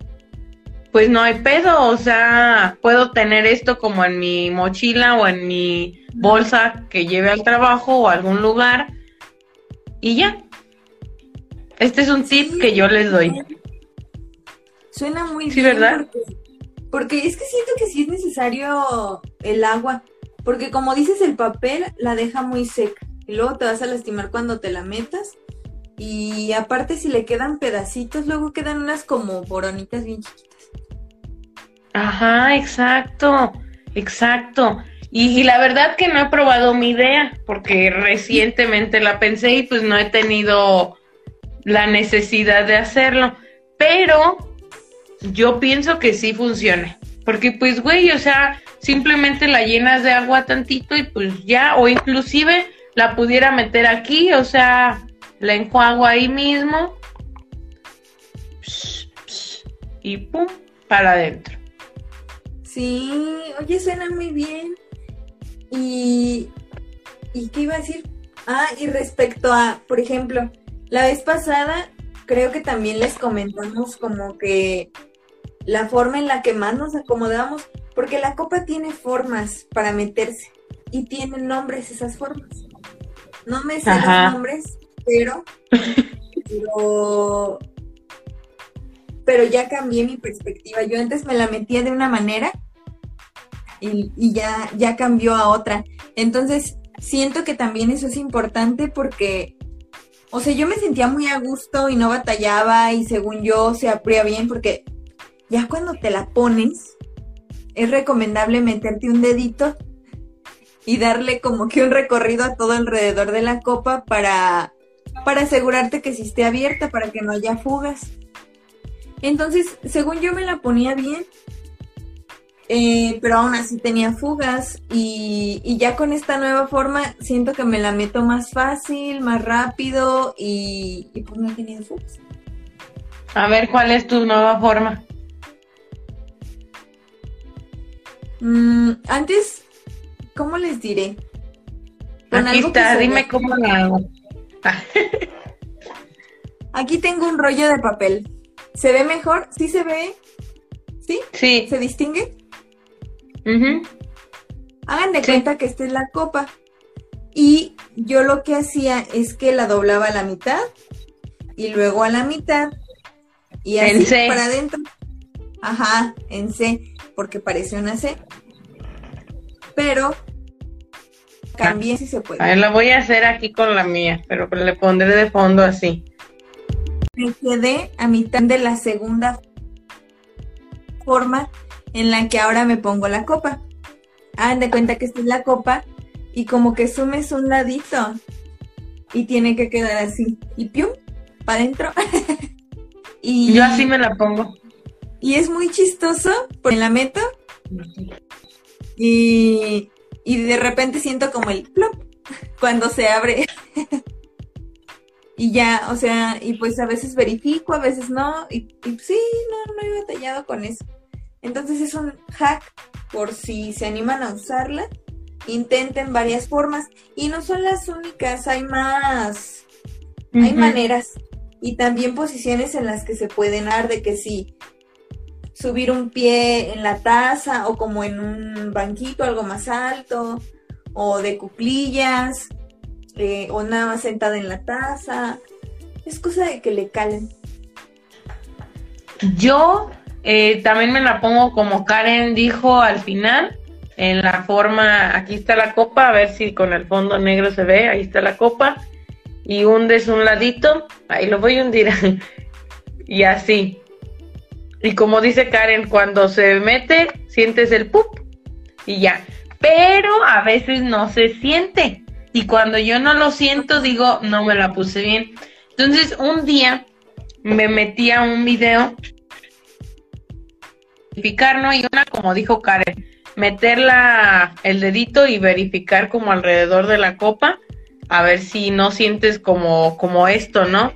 pues no hay pedo, o sea, puedo tener esto como en mi mochila o en mi bolsa que lleve al trabajo o a algún lugar y ya. Este es un tip que yo les doy. Suena muy sí, ¿verdad? Porque, es que siento que sí es necesario el agua, porque como dices, el papel la deja muy seca y luego te vas a lastimar cuando te la metas. Y aparte si le quedan pedacitos, luego quedan unas como boronitas bien chiquitas. Ajá, exacto, exacto. Y, la verdad que no he probado mi idea, porque recientemente la pensé y pues no he tenido la necesidad de hacerlo. Pero yo pienso que sí funcione. Porque pues, güey, o sea, simplemente la llenas de agua tantito y pues ya, o inclusive la pudiera meter aquí, o sea, la enjuago ahí mismo. Y pum, para adentro. Sí, oye, suena muy bien. Y, ¿y qué iba a decir? Ah, y respecto a, por ejemplo, la vez pasada creo que también les comentamos como que la forma en la que más nos acomodamos, porque la copa tiene formas para meterse y tienen nombres esas formas. No me sé los nombres, pero, pero pero ya cambié mi perspectiva. Yo antes me la metía de una manera y, ya, ya cambió a otra. Entonces, siento que también eso es importante porque, o sea, yo me sentía muy a gusto y no batallaba y según yo se abría bien porque ya cuando te la pones, es recomendable meterte un dedito y darle como que un recorrido a todo alrededor de la copa para, para asegurarte que sí esté abierta, para que no haya fugas. Entonces, según yo me la ponía bien, eh, pero aún así tenía fugas y, ya con esta nueva forma siento que me la meto más fácil, más rápido y, pues no tenía fugas. A ver, ¿cuál es tu nueva forma? Mm, antes, ¿cómo les diré? Aquí está, dime cómo la hago. Aquí tengo un rollo de papel. ¿Se ve mejor? ¿Sí se ve? ¿Sí? Sí. ¿Se distingue? Hagan de cuenta que esta es la copa. Y yo lo que hacía es que la doblaba a la mitad y luego a la mitad y así para adentro. Ajá, en C, porque parece una C. Pero cambié si se puede. A ver, la voy a hacer aquí con la mía, pero le pondré de fondo así me quedé a mitad de la segunda forma en la que ahora me pongo la copa. Hagan de cuenta que esta es la copa y como que sumes un ladito y tiene que quedar así. Y pium, para adentro. y yo así me la pongo. Y es muy chistoso porque la meto y, y de repente siento como el plop cuando se abre. y ya, o sea, y pues a veces verifico, a veces no, y, sí, no, no he batallado con eso. Entonces es un hack por si se animan a usarla, intenten varias formas y no son las únicas, hay más, hay maneras y también posiciones en las que se pueden dar de que si subir un pie en la taza o como en un banquito algo más alto o de cuclillas eh, o nada más sentada en la taza. Es cosa de que le calen. Yo eh, también me la pongo como Karen dijo al final, en la forma, aquí está la copa, a ver si con el fondo negro se ve, ahí está la copa, y hundes un ladito, ahí lo voy a hundir, y así. Y como dice Karen, cuando se mete, sientes el pup, y ya. Pero a veces no se siente. Y cuando yo no lo siento, digo, no me la puse bien. Entonces, un día me metí a un video verificar, ¿no? Y una, como dijo Karen, meter la, el dedito y verificar como alrededor de la copa, a ver si no sientes como, como esto, ¿no?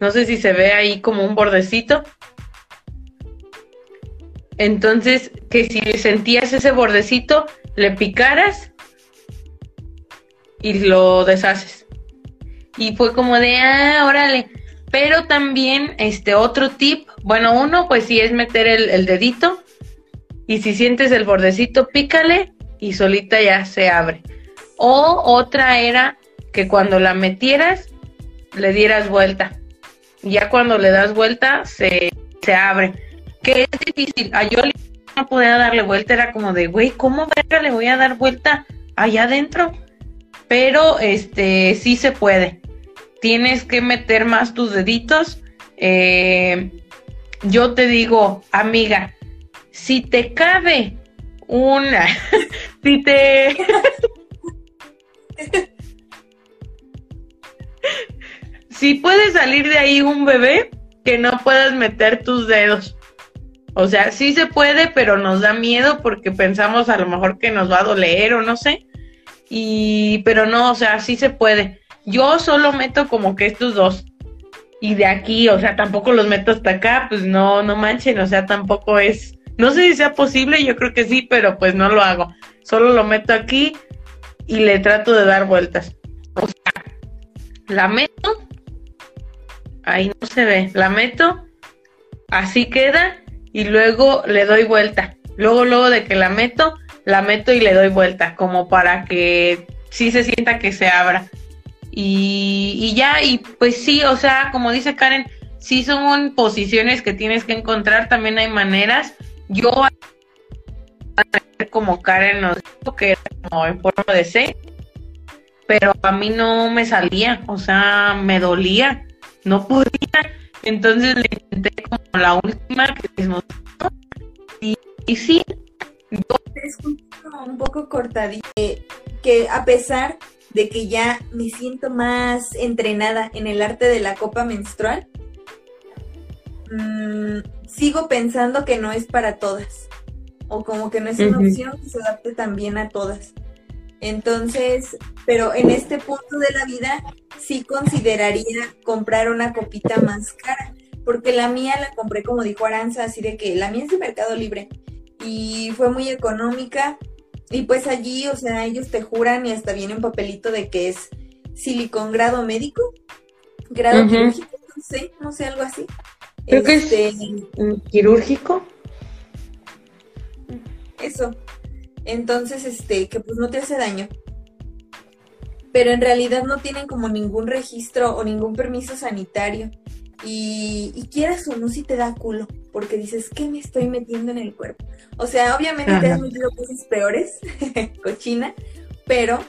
No sé si se ve ahí como un bordecito. Entonces, que si sentías ese bordecito, le picaras y lo deshaces. Y fue como de, ah, órale. Pero también, este otro tip, bueno, uno, pues sí es meter el, dedito. Y si sientes el bordecito, pícale y solita ya se abre. O otra era que cuando la metieras, le dieras vuelta. Ya cuando le das vuelta, se, se abre. Que es difícil. A yo no podía darle vuelta, era como de, güey, ¿cómo verga le voy a dar vuelta allá adentro? Pero este sí se puede. Tienes que meter más tus deditos. Eh, yo te digo, amiga, si te cabe una, si te... si puede salir de ahí un bebé, que no puedas meter tus dedos. O sea, sí se puede, pero nos da miedo porque pensamos a lo mejor que nos va a doler o no sé. Y, pero no, o sea, sí se puede. Yo solo meto como que estos dos. Y de aquí, o sea, tampoco los meto hasta acá, pues no, no manchen, o sea, tampoco es, no sé si sea posible, yo creo que sí, pero pues no lo hago. Solo lo meto aquí y le trato de dar vueltas. O sea, la meto, ahí no se ve, la meto, así queda y luego le doy vuelta. Luego, luego de que la meto, la meto y le doy vuelta, como para que sí se sienta que se abra. Y, y ya, y pues sí, o sea, como dice Karen, sí son posiciones que tienes que encontrar, también hay maneras. Yo como Karen nos dijo que era como en forma de C, pero a mí no me salía, o sea, me dolía, no podía. Entonces le intenté como la última que nos y, y sí. Es un poco cortadito, que a pesar de que ya me siento más entrenada en el arte de la copa menstrual, mmm, sigo pensando que no es para todas, o como que no es una opción que se adapte también a todas. Entonces, pero en este punto de la vida sí consideraría comprar una copita más cara, porque la mía la compré como dijo Aranza, así de que la mía es de Mercado Libre y fue muy económica y pues allí, o sea, ellos te juran y hasta viene un papelito de que es silicón grado médico, grado quirúrgico, no sé, no sé, algo así. Creo que es este, quirúrgico. Eso. Entonces, este, que pues no te hace daño. Pero en realidad no tienen como ningún registro o ningún permiso sanitario. Y, y quieras o no, si te da culo, porque dices, ¿qué me estoy metiendo en el cuerpo? O sea, obviamente te has metido cosas peores, cochina, pero,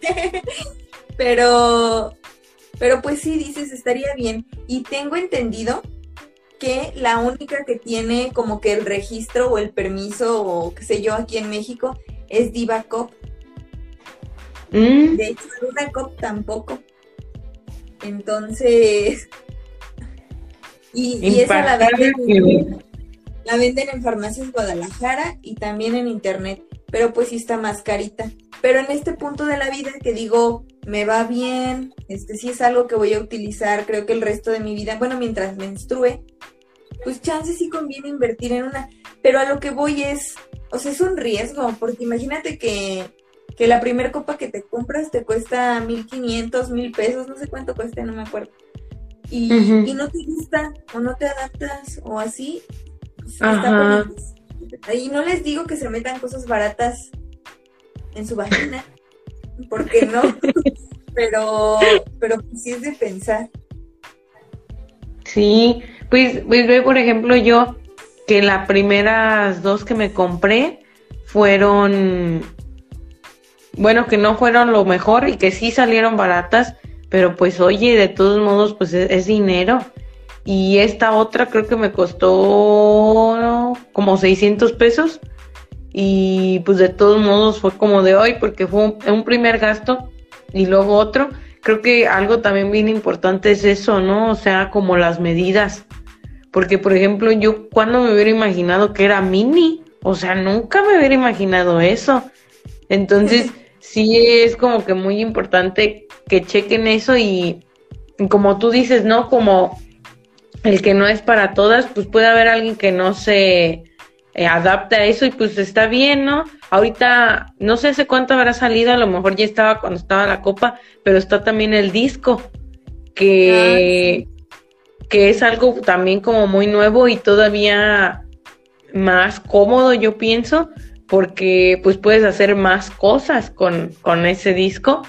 pero, pero pues sí, dices, estaría bien. Y tengo entendido que la única que tiene como que el registro o el permiso o qué sé yo aquí en México es Diva Cop. Mm. De hecho, Luna Cop tampoco. Entonces, y, esa la venden, la venden en farmacias Guadalajara y también en internet, pero pues sí está más carita. Pero en este punto de la vida que digo, me va bien, este sí es algo que voy a utilizar, creo que el resto de mi vida, bueno, mientras menstrue, pues chances sí conviene invertir en una, pero a lo que voy es, o sea, es un riesgo, porque imagínate que, que la primer copa que te compras te cuesta mil quinientos, mil pesos, no sé cuánto cuesta, no me acuerdo. Y, y, no te gusta o no te adaptas o así, pues, Ahí no les digo que se metan cosas baratas en su vagina, porque no, pero, pero pues sí es de pensar. Sí, pues, pues ve, por ejemplo, yo que las primeras dos que me compré fueron, bueno, que no fueron lo mejor y que sí salieron baratas, pero pues oye, de todos modos, pues es, dinero. Y esta otra creo que me costó como 600 pesos. Y pues de todos modos fue como de hoy porque fue un primer gasto y luego otro creo que algo también bien importante es eso, ¿no? O sea, como las medidas. porque por ejemplo yo cuando me hubiera imaginado que era mini, o sea, nunca me hubiera imaginado eso. Entonces, sí es como que muy importante que chequen eso y, como tú dices, ¿no? Como el que no es para todas, pues puede haber alguien que no se eh, adapta a eso y pues está bien, ¿no? Ahorita no sé hace cuánto habrá salido, a lo mejor ya estaba cuando estaba la copa, pero está también el disco, que, ah, que es algo también como muy nuevo y todavía más cómodo, yo pienso, porque pues puedes hacer más cosas con, ese disco.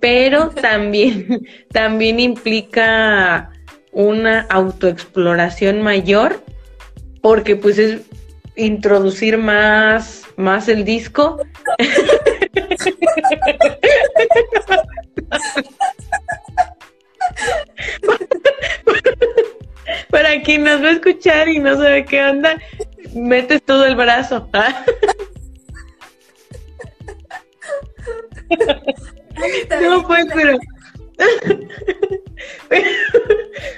Pero también, también implica una autoexploración mayor, porque pues es introducir más, más el disco. Para quien nos va a escuchar y no sabe qué onda, metes todo el brazo. no, pues, pero...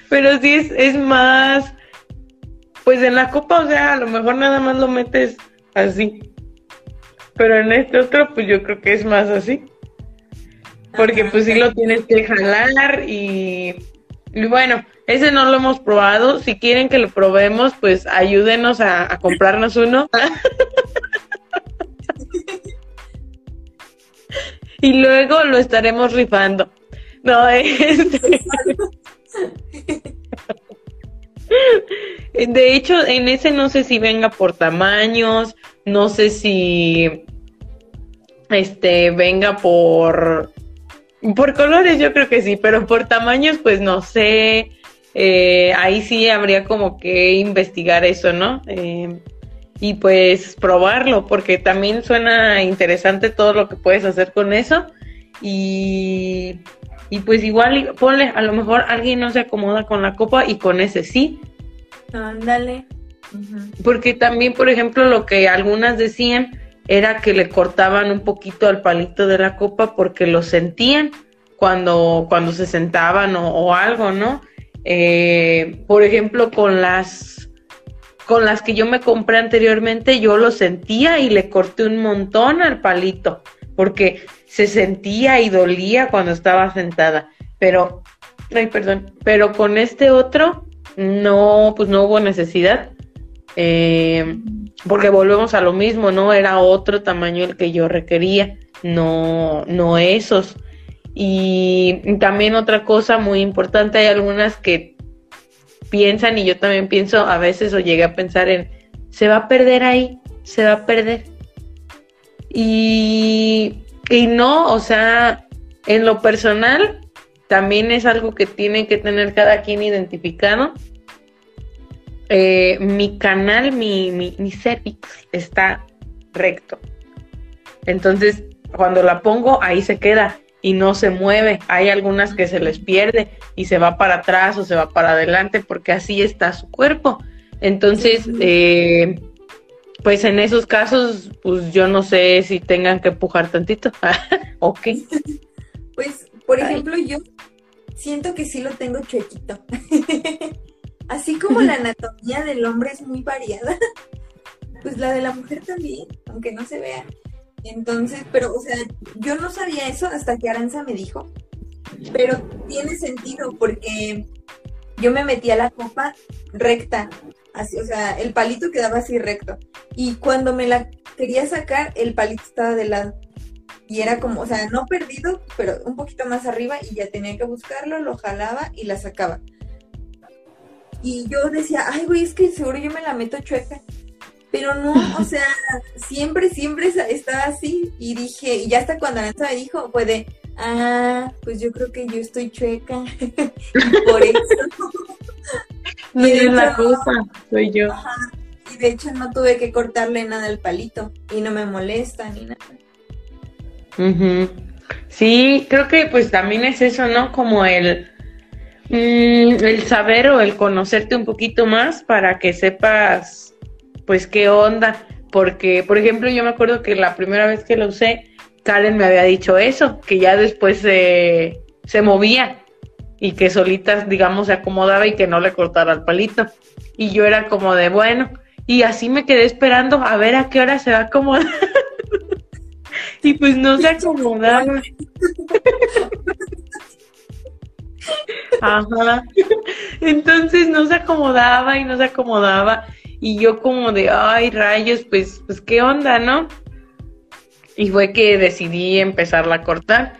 pero... sí es, es más... Pues en la copa, o sea, a lo mejor nada más lo metes así. Pero en este otro, pues yo creo que es más así. Porque pues sí lo tienes que jalar y, y bueno, ese no lo hemos probado. Si quieren que lo probemos, pues ayúdenos a, comprarnos uno. y luego lo estaremos rifando. No, este... De hecho, en ese no sé si venga por tamaños, no sé si este venga por por colores yo creo que sí, pero por tamaños pues no sé. Eh, ahí sí habría como que investigar eso, ¿no? Eh, y pues probarlo, porque también suena interesante todo lo que puedes hacer con eso. Y, y pues igual, ponle, a lo mejor alguien no se acomoda con la copa y con ese sí. Ándale. Porque también, por ejemplo, lo que algunas decían era que le cortaban un poquito al palito de la copa porque lo sentían cuando, cuando se sentaban o algo, ¿no? Eh, por ejemplo, con las con las que yo me compré anteriormente, yo lo sentía y le corté un montón al palito, porque se sentía y dolía cuando estaba sentada. Pero, ay, perdón, pero con este otro, no, pues no hubo necesidad. Eh, porque volvemos a lo mismo, ¿no? Era otro tamaño el que yo requería, no, no esos. Y también otra cosa muy importante, hay algunas que piensan y yo también pienso a veces o llegué a pensar en, se va a perder ahí, se va a perder. Y, y no, o sea, en lo personal también es algo que tiene que tener cada quien identificado. Eh, mi canal, mi, mi, mi cervix está recto. Entonces, cuando la pongo, ahí se queda y no se mueve. Hay algunas que se les pierde y se va para atrás o se va para adelante porque así está su cuerpo. Entonces, eh, pues en esos casos, pues yo no sé si tengan que empujar tantito. ¿O qué? Pues, por ejemplo, yo siento que sí lo tengo chuequito. así como la anatomía del hombre es muy variada, pues la de la mujer también, aunque no se vea. Entonces, pero, o sea, yo no sabía eso hasta que Aranza me dijo, pero tiene sentido porque yo me metí a la copa recta, así, o sea, el palito quedaba así recto. Y cuando me la quería sacar, el palito estaba de lado. Y era como, o sea, no perdido, pero un poquito más arriba y ya tenía que buscarlo, lo jalaba y la sacaba. Y yo decía, ay, güey, es que seguro yo me la meto chueca. Pero no, o sea, siempre, siempre estaba así. Y dije, y ya hasta cuando Aranza me dijo, fue de, ah, pues yo creo que yo estoy chueca. por eso. No es la cosa, soy yo. y de hecho no tuve que cortarle nada al palito. Y no me molesta ni nada. Sí, creo que pues también es eso, ¿no? Como el, mm, el saber o el conocerte un poquito más para que sepas pues qué onda, porque por ejemplo yo me acuerdo que la primera vez que lo usé, Karen me había dicho eso, que ya después se, movía y que solita, digamos, se acomodaba y que no le cortara el palito. Y yo era como de, bueno, y así me quedé esperando a ver a qué hora se va a acomodar. y pues no se acomodaba. Ajá. Entonces no se acomodaba y no se acomodaba. Y yo como de, ay, rayos, pues, pues qué onda, ¿no? Y fue que decidí empezarla a cortar.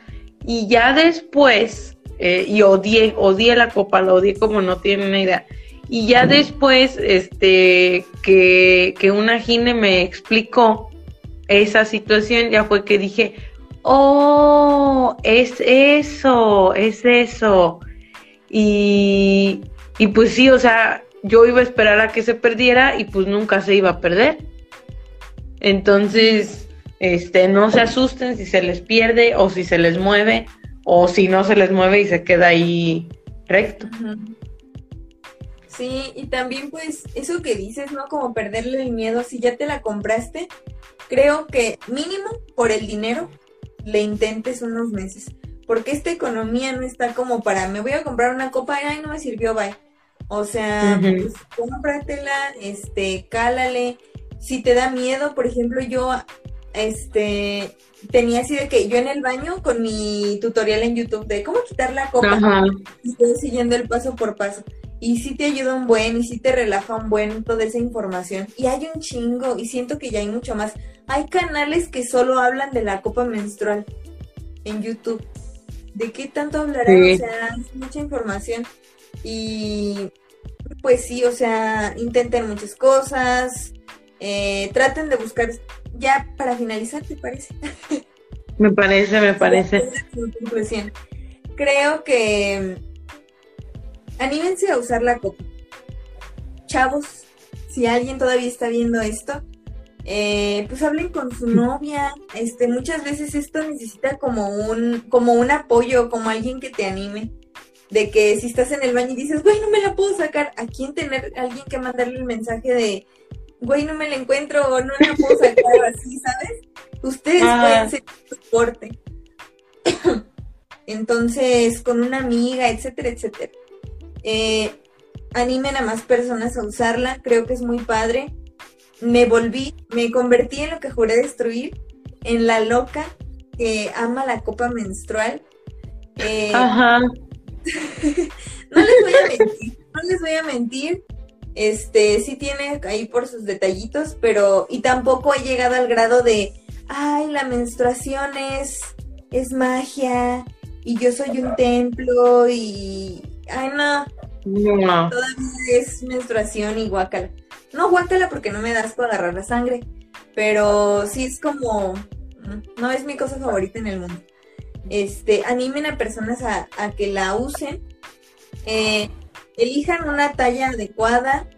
Y ya después, eh, y odié, odié la copa, la odié como no tienen idea. Y ya después, este, que, que una gine me explicó esa situación, ya fue que dije, oh, es eso, es eso. Y, y pues sí, o sea, yo iba a esperar a que se perdiera y pues nunca se iba a perder. Entonces, este, no se asusten si se les pierde o si se les mueve o si no se les mueve y se queda ahí recto. Sí, y también pues eso que dices, ¿no? Como perderle el miedo, si ya te la compraste, creo que mínimo por el dinero le intentes unos meses, porque esta economía no está como para, me voy a comprar una copa y ay, no me sirvió, bye. O sea, pues cómpratela, este, cálale. Si te da miedo, por ejemplo, yo, este, tenía así de que yo en el baño con mi tutorial en YouTube de cómo quitar la copa, y estoy siguiendo el paso por paso y sí te ayuda un buen y sí te relaja un buen toda esa información. Y hay un chingo y siento que ya hay mucho más. Hay canales que solo hablan de la copa menstrual en YouTube. ¿De qué tanto hablarán? O sea, mucha información. Y pues sí, o sea, intenten muchas cosas. Eh, traten de buscar, ya para finalizar, ¿te parece? Me parece, me parece. Creo que anímense a usar la copa. Chavos, si alguien todavía está viendo esto, eh, pues hablen con su novia. Este, muchas veces esto necesita como un, como un apoyo, como alguien que te anime. De que si estás en el baño y dices, güey, no me la puedo sacar, ¿a quién tener alguien que mandarle el mensaje de, güey, no me la encuentro o no la puedo sacar así, ¿sabes? Ustedes ah. pueden ser soporte. Entonces, con una amiga, etcétera, etcétera. Eh, animen a más personas a usarla, creo que es muy padre. Me volví, me convertí en lo que juré destruir, en la loca que ama la copa menstrual. Eh, Ajá. no les voy a mentir, no les voy a mentir. Este, sí tiene ahí por sus detallitos, pero, y tampoco he llegado al grado de, ay, la menstruación es, es magia, y yo soy un templo, y, ay, no. No. Todavía es menstruación y guácala. No guácala porque no me das para agarrar la sangre, pero sí es como, no es mi cosa favorita en el mundo. Este, animen a personas a, que la usen, eh, elijan una talla adecuada.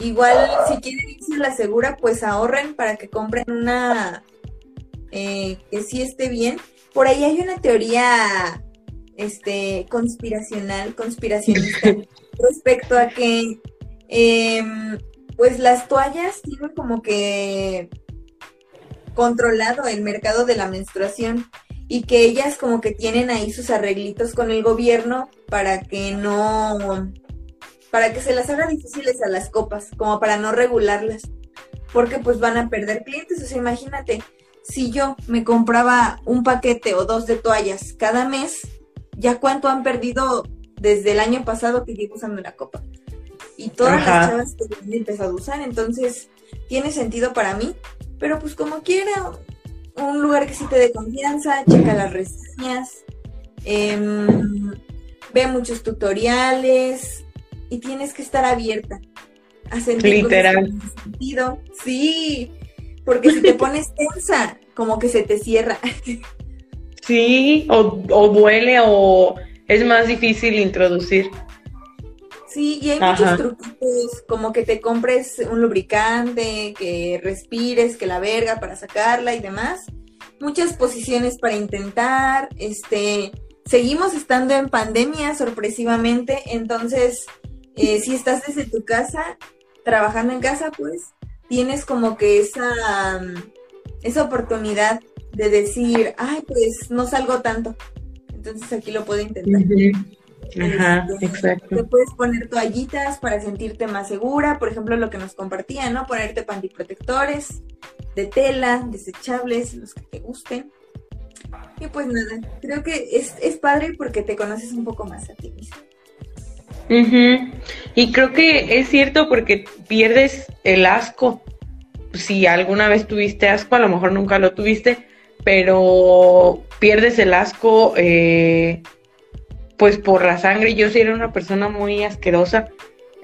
Igual, si quieren irse la segura, pues ahorren para que compren una eh, que sí esté bien. Por ahí hay una teoría este, conspiracional, conspiracionista, respecto a que, em, pues las toallas tienen como que controlado el mercado de la menstruación y que ellas como que tienen ahí sus arreglitos con el gobierno para que no, para que se las haga difíciles a las copas, como para no regularlas, porque pues van a perder clientes, o sea, imagínate, si yo me compraba un paquete o dos de toallas cada mes, ya cuánto han perdido desde el año pasado que llevo usando la copa. Y todas las chavas que han empezado a usar, entonces tiene sentido para mí, pero pues como quiera, un lugar que sí te dé confianza, checa las reseñas, em, ve muchos tutoriales y tienes que estar abierta a sentir Literal. sentido. Sí, porque si te pones tensa, como que se te cierra. Sí, o, o duele o es más difícil introducir. Sí, y hay muchos truquitos, como que te compres un lubricante, que respires, que la verga para sacarla y demás. Muchas posiciones para intentar, este, seguimos estando en pandemia sorpresivamente, entonces, eh, si estás desde tu casa, trabajando en casa, pues, tienes como que esa, esa oportunidad de decir, ay, pues no salgo tanto. Entonces aquí lo puedo intentar. Ajá, este, exacto. Te puedes poner toallitas para sentirte más segura, por ejemplo, lo que nos compartían, ¿no? Ponerte pantiprotectores de tela, desechables, los que te gusten. Y pues nada, creo que es, es padre porque te conoces un poco más a ti mismo. Y creo que es cierto porque pierdes el asco. Si alguna vez tuviste asco, a lo mejor nunca lo tuviste, pero pierdes el asco eh, pues por la sangre. Yo sí era una persona muy asquerosa.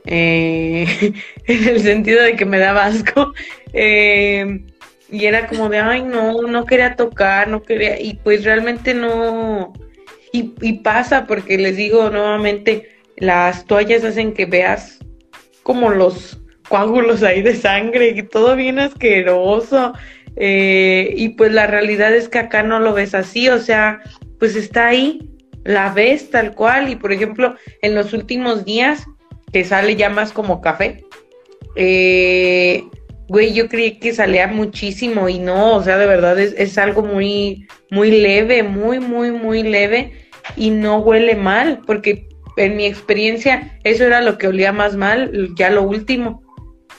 Eh, en el sentido de que me daba asco. Eh, y era como de, ay, no, no quería tocar, no quería, y pues realmente no, y, y pasa porque les digo nuevamente, las toallas hacen que veas como los coágulos ahí de sangre y todo bien asqueroso. Eh, y pues la realidad es que acá no lo ves así, o sea, pues está ahí, la ves tal cual. Y por ejemplo, en los últimos días, que sale ya más como café, eh, güey, yo creí que salía muchísimo y no, o sea, de verdad es, es algo muy, muy leve, muy, muy, muy leve y no huele mal, porque en mi experiencia eso era lo que olía más mal, ya lo último.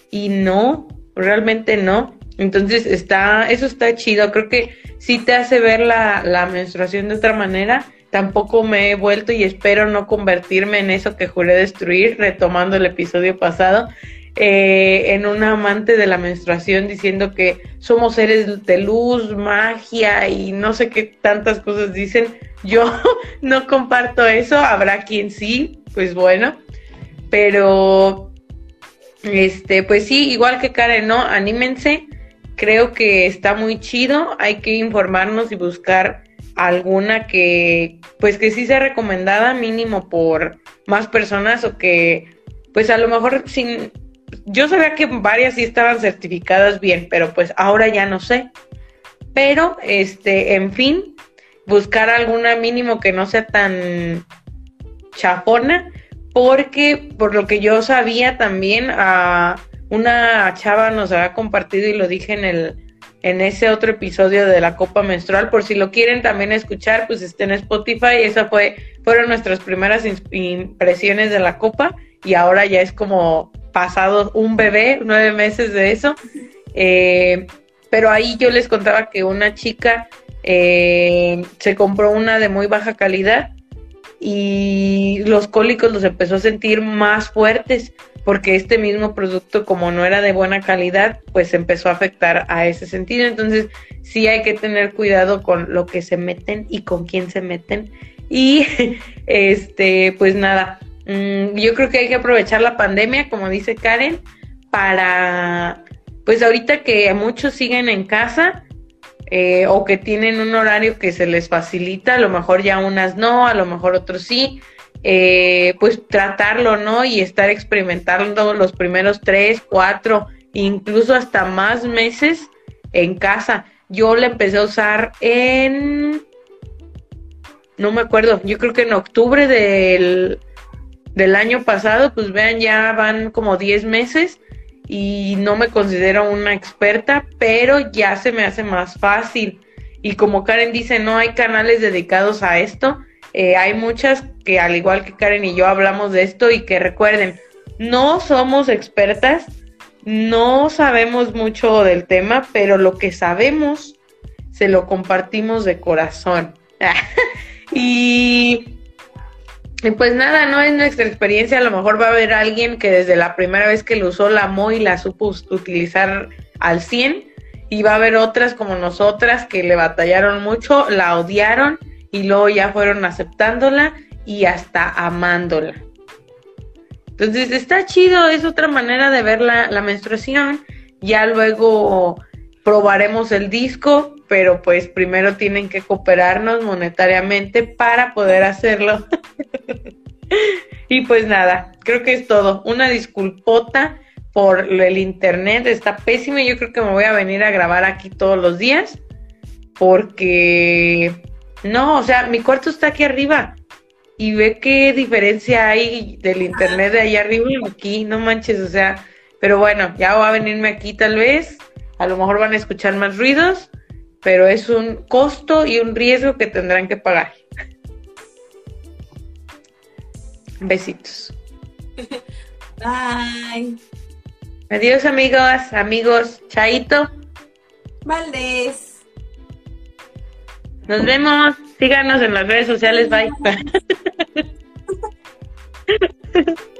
Y no, realmente no. Entonces está, eso está chido, creo que sí te hace ver la, la menstruación de otra manera. Tampoco me he vuelto y espero no convertirme en eso que juré destruir, retomando el episodio pasado, eh, en un amante de la menstruación diciendo que somos seres de luz, magia y no sé qué tantas cosas dicen. Yo no comparto eso, habrá quien sí, pues bueno, pero este, pues sí, igual que Karen, ¿no? Anímense, creo que está muy chido, hay que informarnos y buscar alguna que, pues que sí sea recomendada mínimo por más personas o que, pues a lo mejor sin, yo sabía que varias sí estaban certificadas bien, pero pues ahora ya no sé. Pero, este, en fin, buscar alguna mínimo que no sea tan chafona, porque por lo que yo sabía también, a una chava nos había compartido y lo dije en el en ese otro episodio de la copa menstrual, por si lo quieren también escuchar, pues está en Spotify, esa fue fueron nuestras primeras impresiones de la copa y ahora ya es como pasado un bebé, nueve meses de eso. Eh, pero ahí yo les contaba que una chica eh, se compró una de muy baja calidad y los cólicos los empezó a sentir más fuertes porque este mismo producto como no era de buena calidad pues empezó a afectar a ese sentido. Entonces sí hay que tener cuidado con lo que se meten y con quién se meten. Y este pues nada Mm, yo creo que hay que aprovechar la pandemia, como dice Karen, para, pues ahorita que muchos siguen en casa eh, o que tienen un horario que se les facilita, a lo mejor ya unas no, a lo mejor otros sí, eh, pues tratarlo, ¿no? Y estar experimentando los primeros tres, cuatro, incluso hasta más meses en casa. Yo la empecé a usar en, no me acuerdo, yo creo que en octubre del del año pasado, pues vean, ya van como 10 meses y no me considero una experta, pero ya se me hace más fácil. Y como Karen dice, no hay canales dedicados a esto. Eh, hay muchas que al igual que Karen y yo hablamos de esto y que recuerden, no somos expertas, no sabemos mucho del tema, pero lo que sabemos se lo compartimos de corazón. y pues nada, no es nuestra experiencia, a lo mejor va a haber alguien que desde la primera vez que lo usó la amó y la supo utilizar al 100 y va a haber otras como nosotras que le batallaron mucho, la odiaron y luego ya fueron aceptándola y hasta amándola. Entonces está chido, es otra manera de ver la, la menstruación. Ya luego probaremos el disco, pero pues primero tienen que cooperarnos monetariamente para poder hacerlo. y pues nada, creo que es todo. Una disculpota por el internet, está pésimo. Yo creo que me voy a venir a grabar aquí todos los días porque no, o sea, mi cuarto está aquí arriba y ve qué diferencia hay del internet de allá arriba y aquí, no manches, o sea, pero bueno, ya voy a venirme aquí tal vez a lo mejor van a escuchar más ruidos, pero es un costo y un riesgo que tendrán que pagar. Besitos. Bye. Adiós amigos, amigos. Chaito. Valdés. Nos vemos. Síganos en las redes sociales. Bye.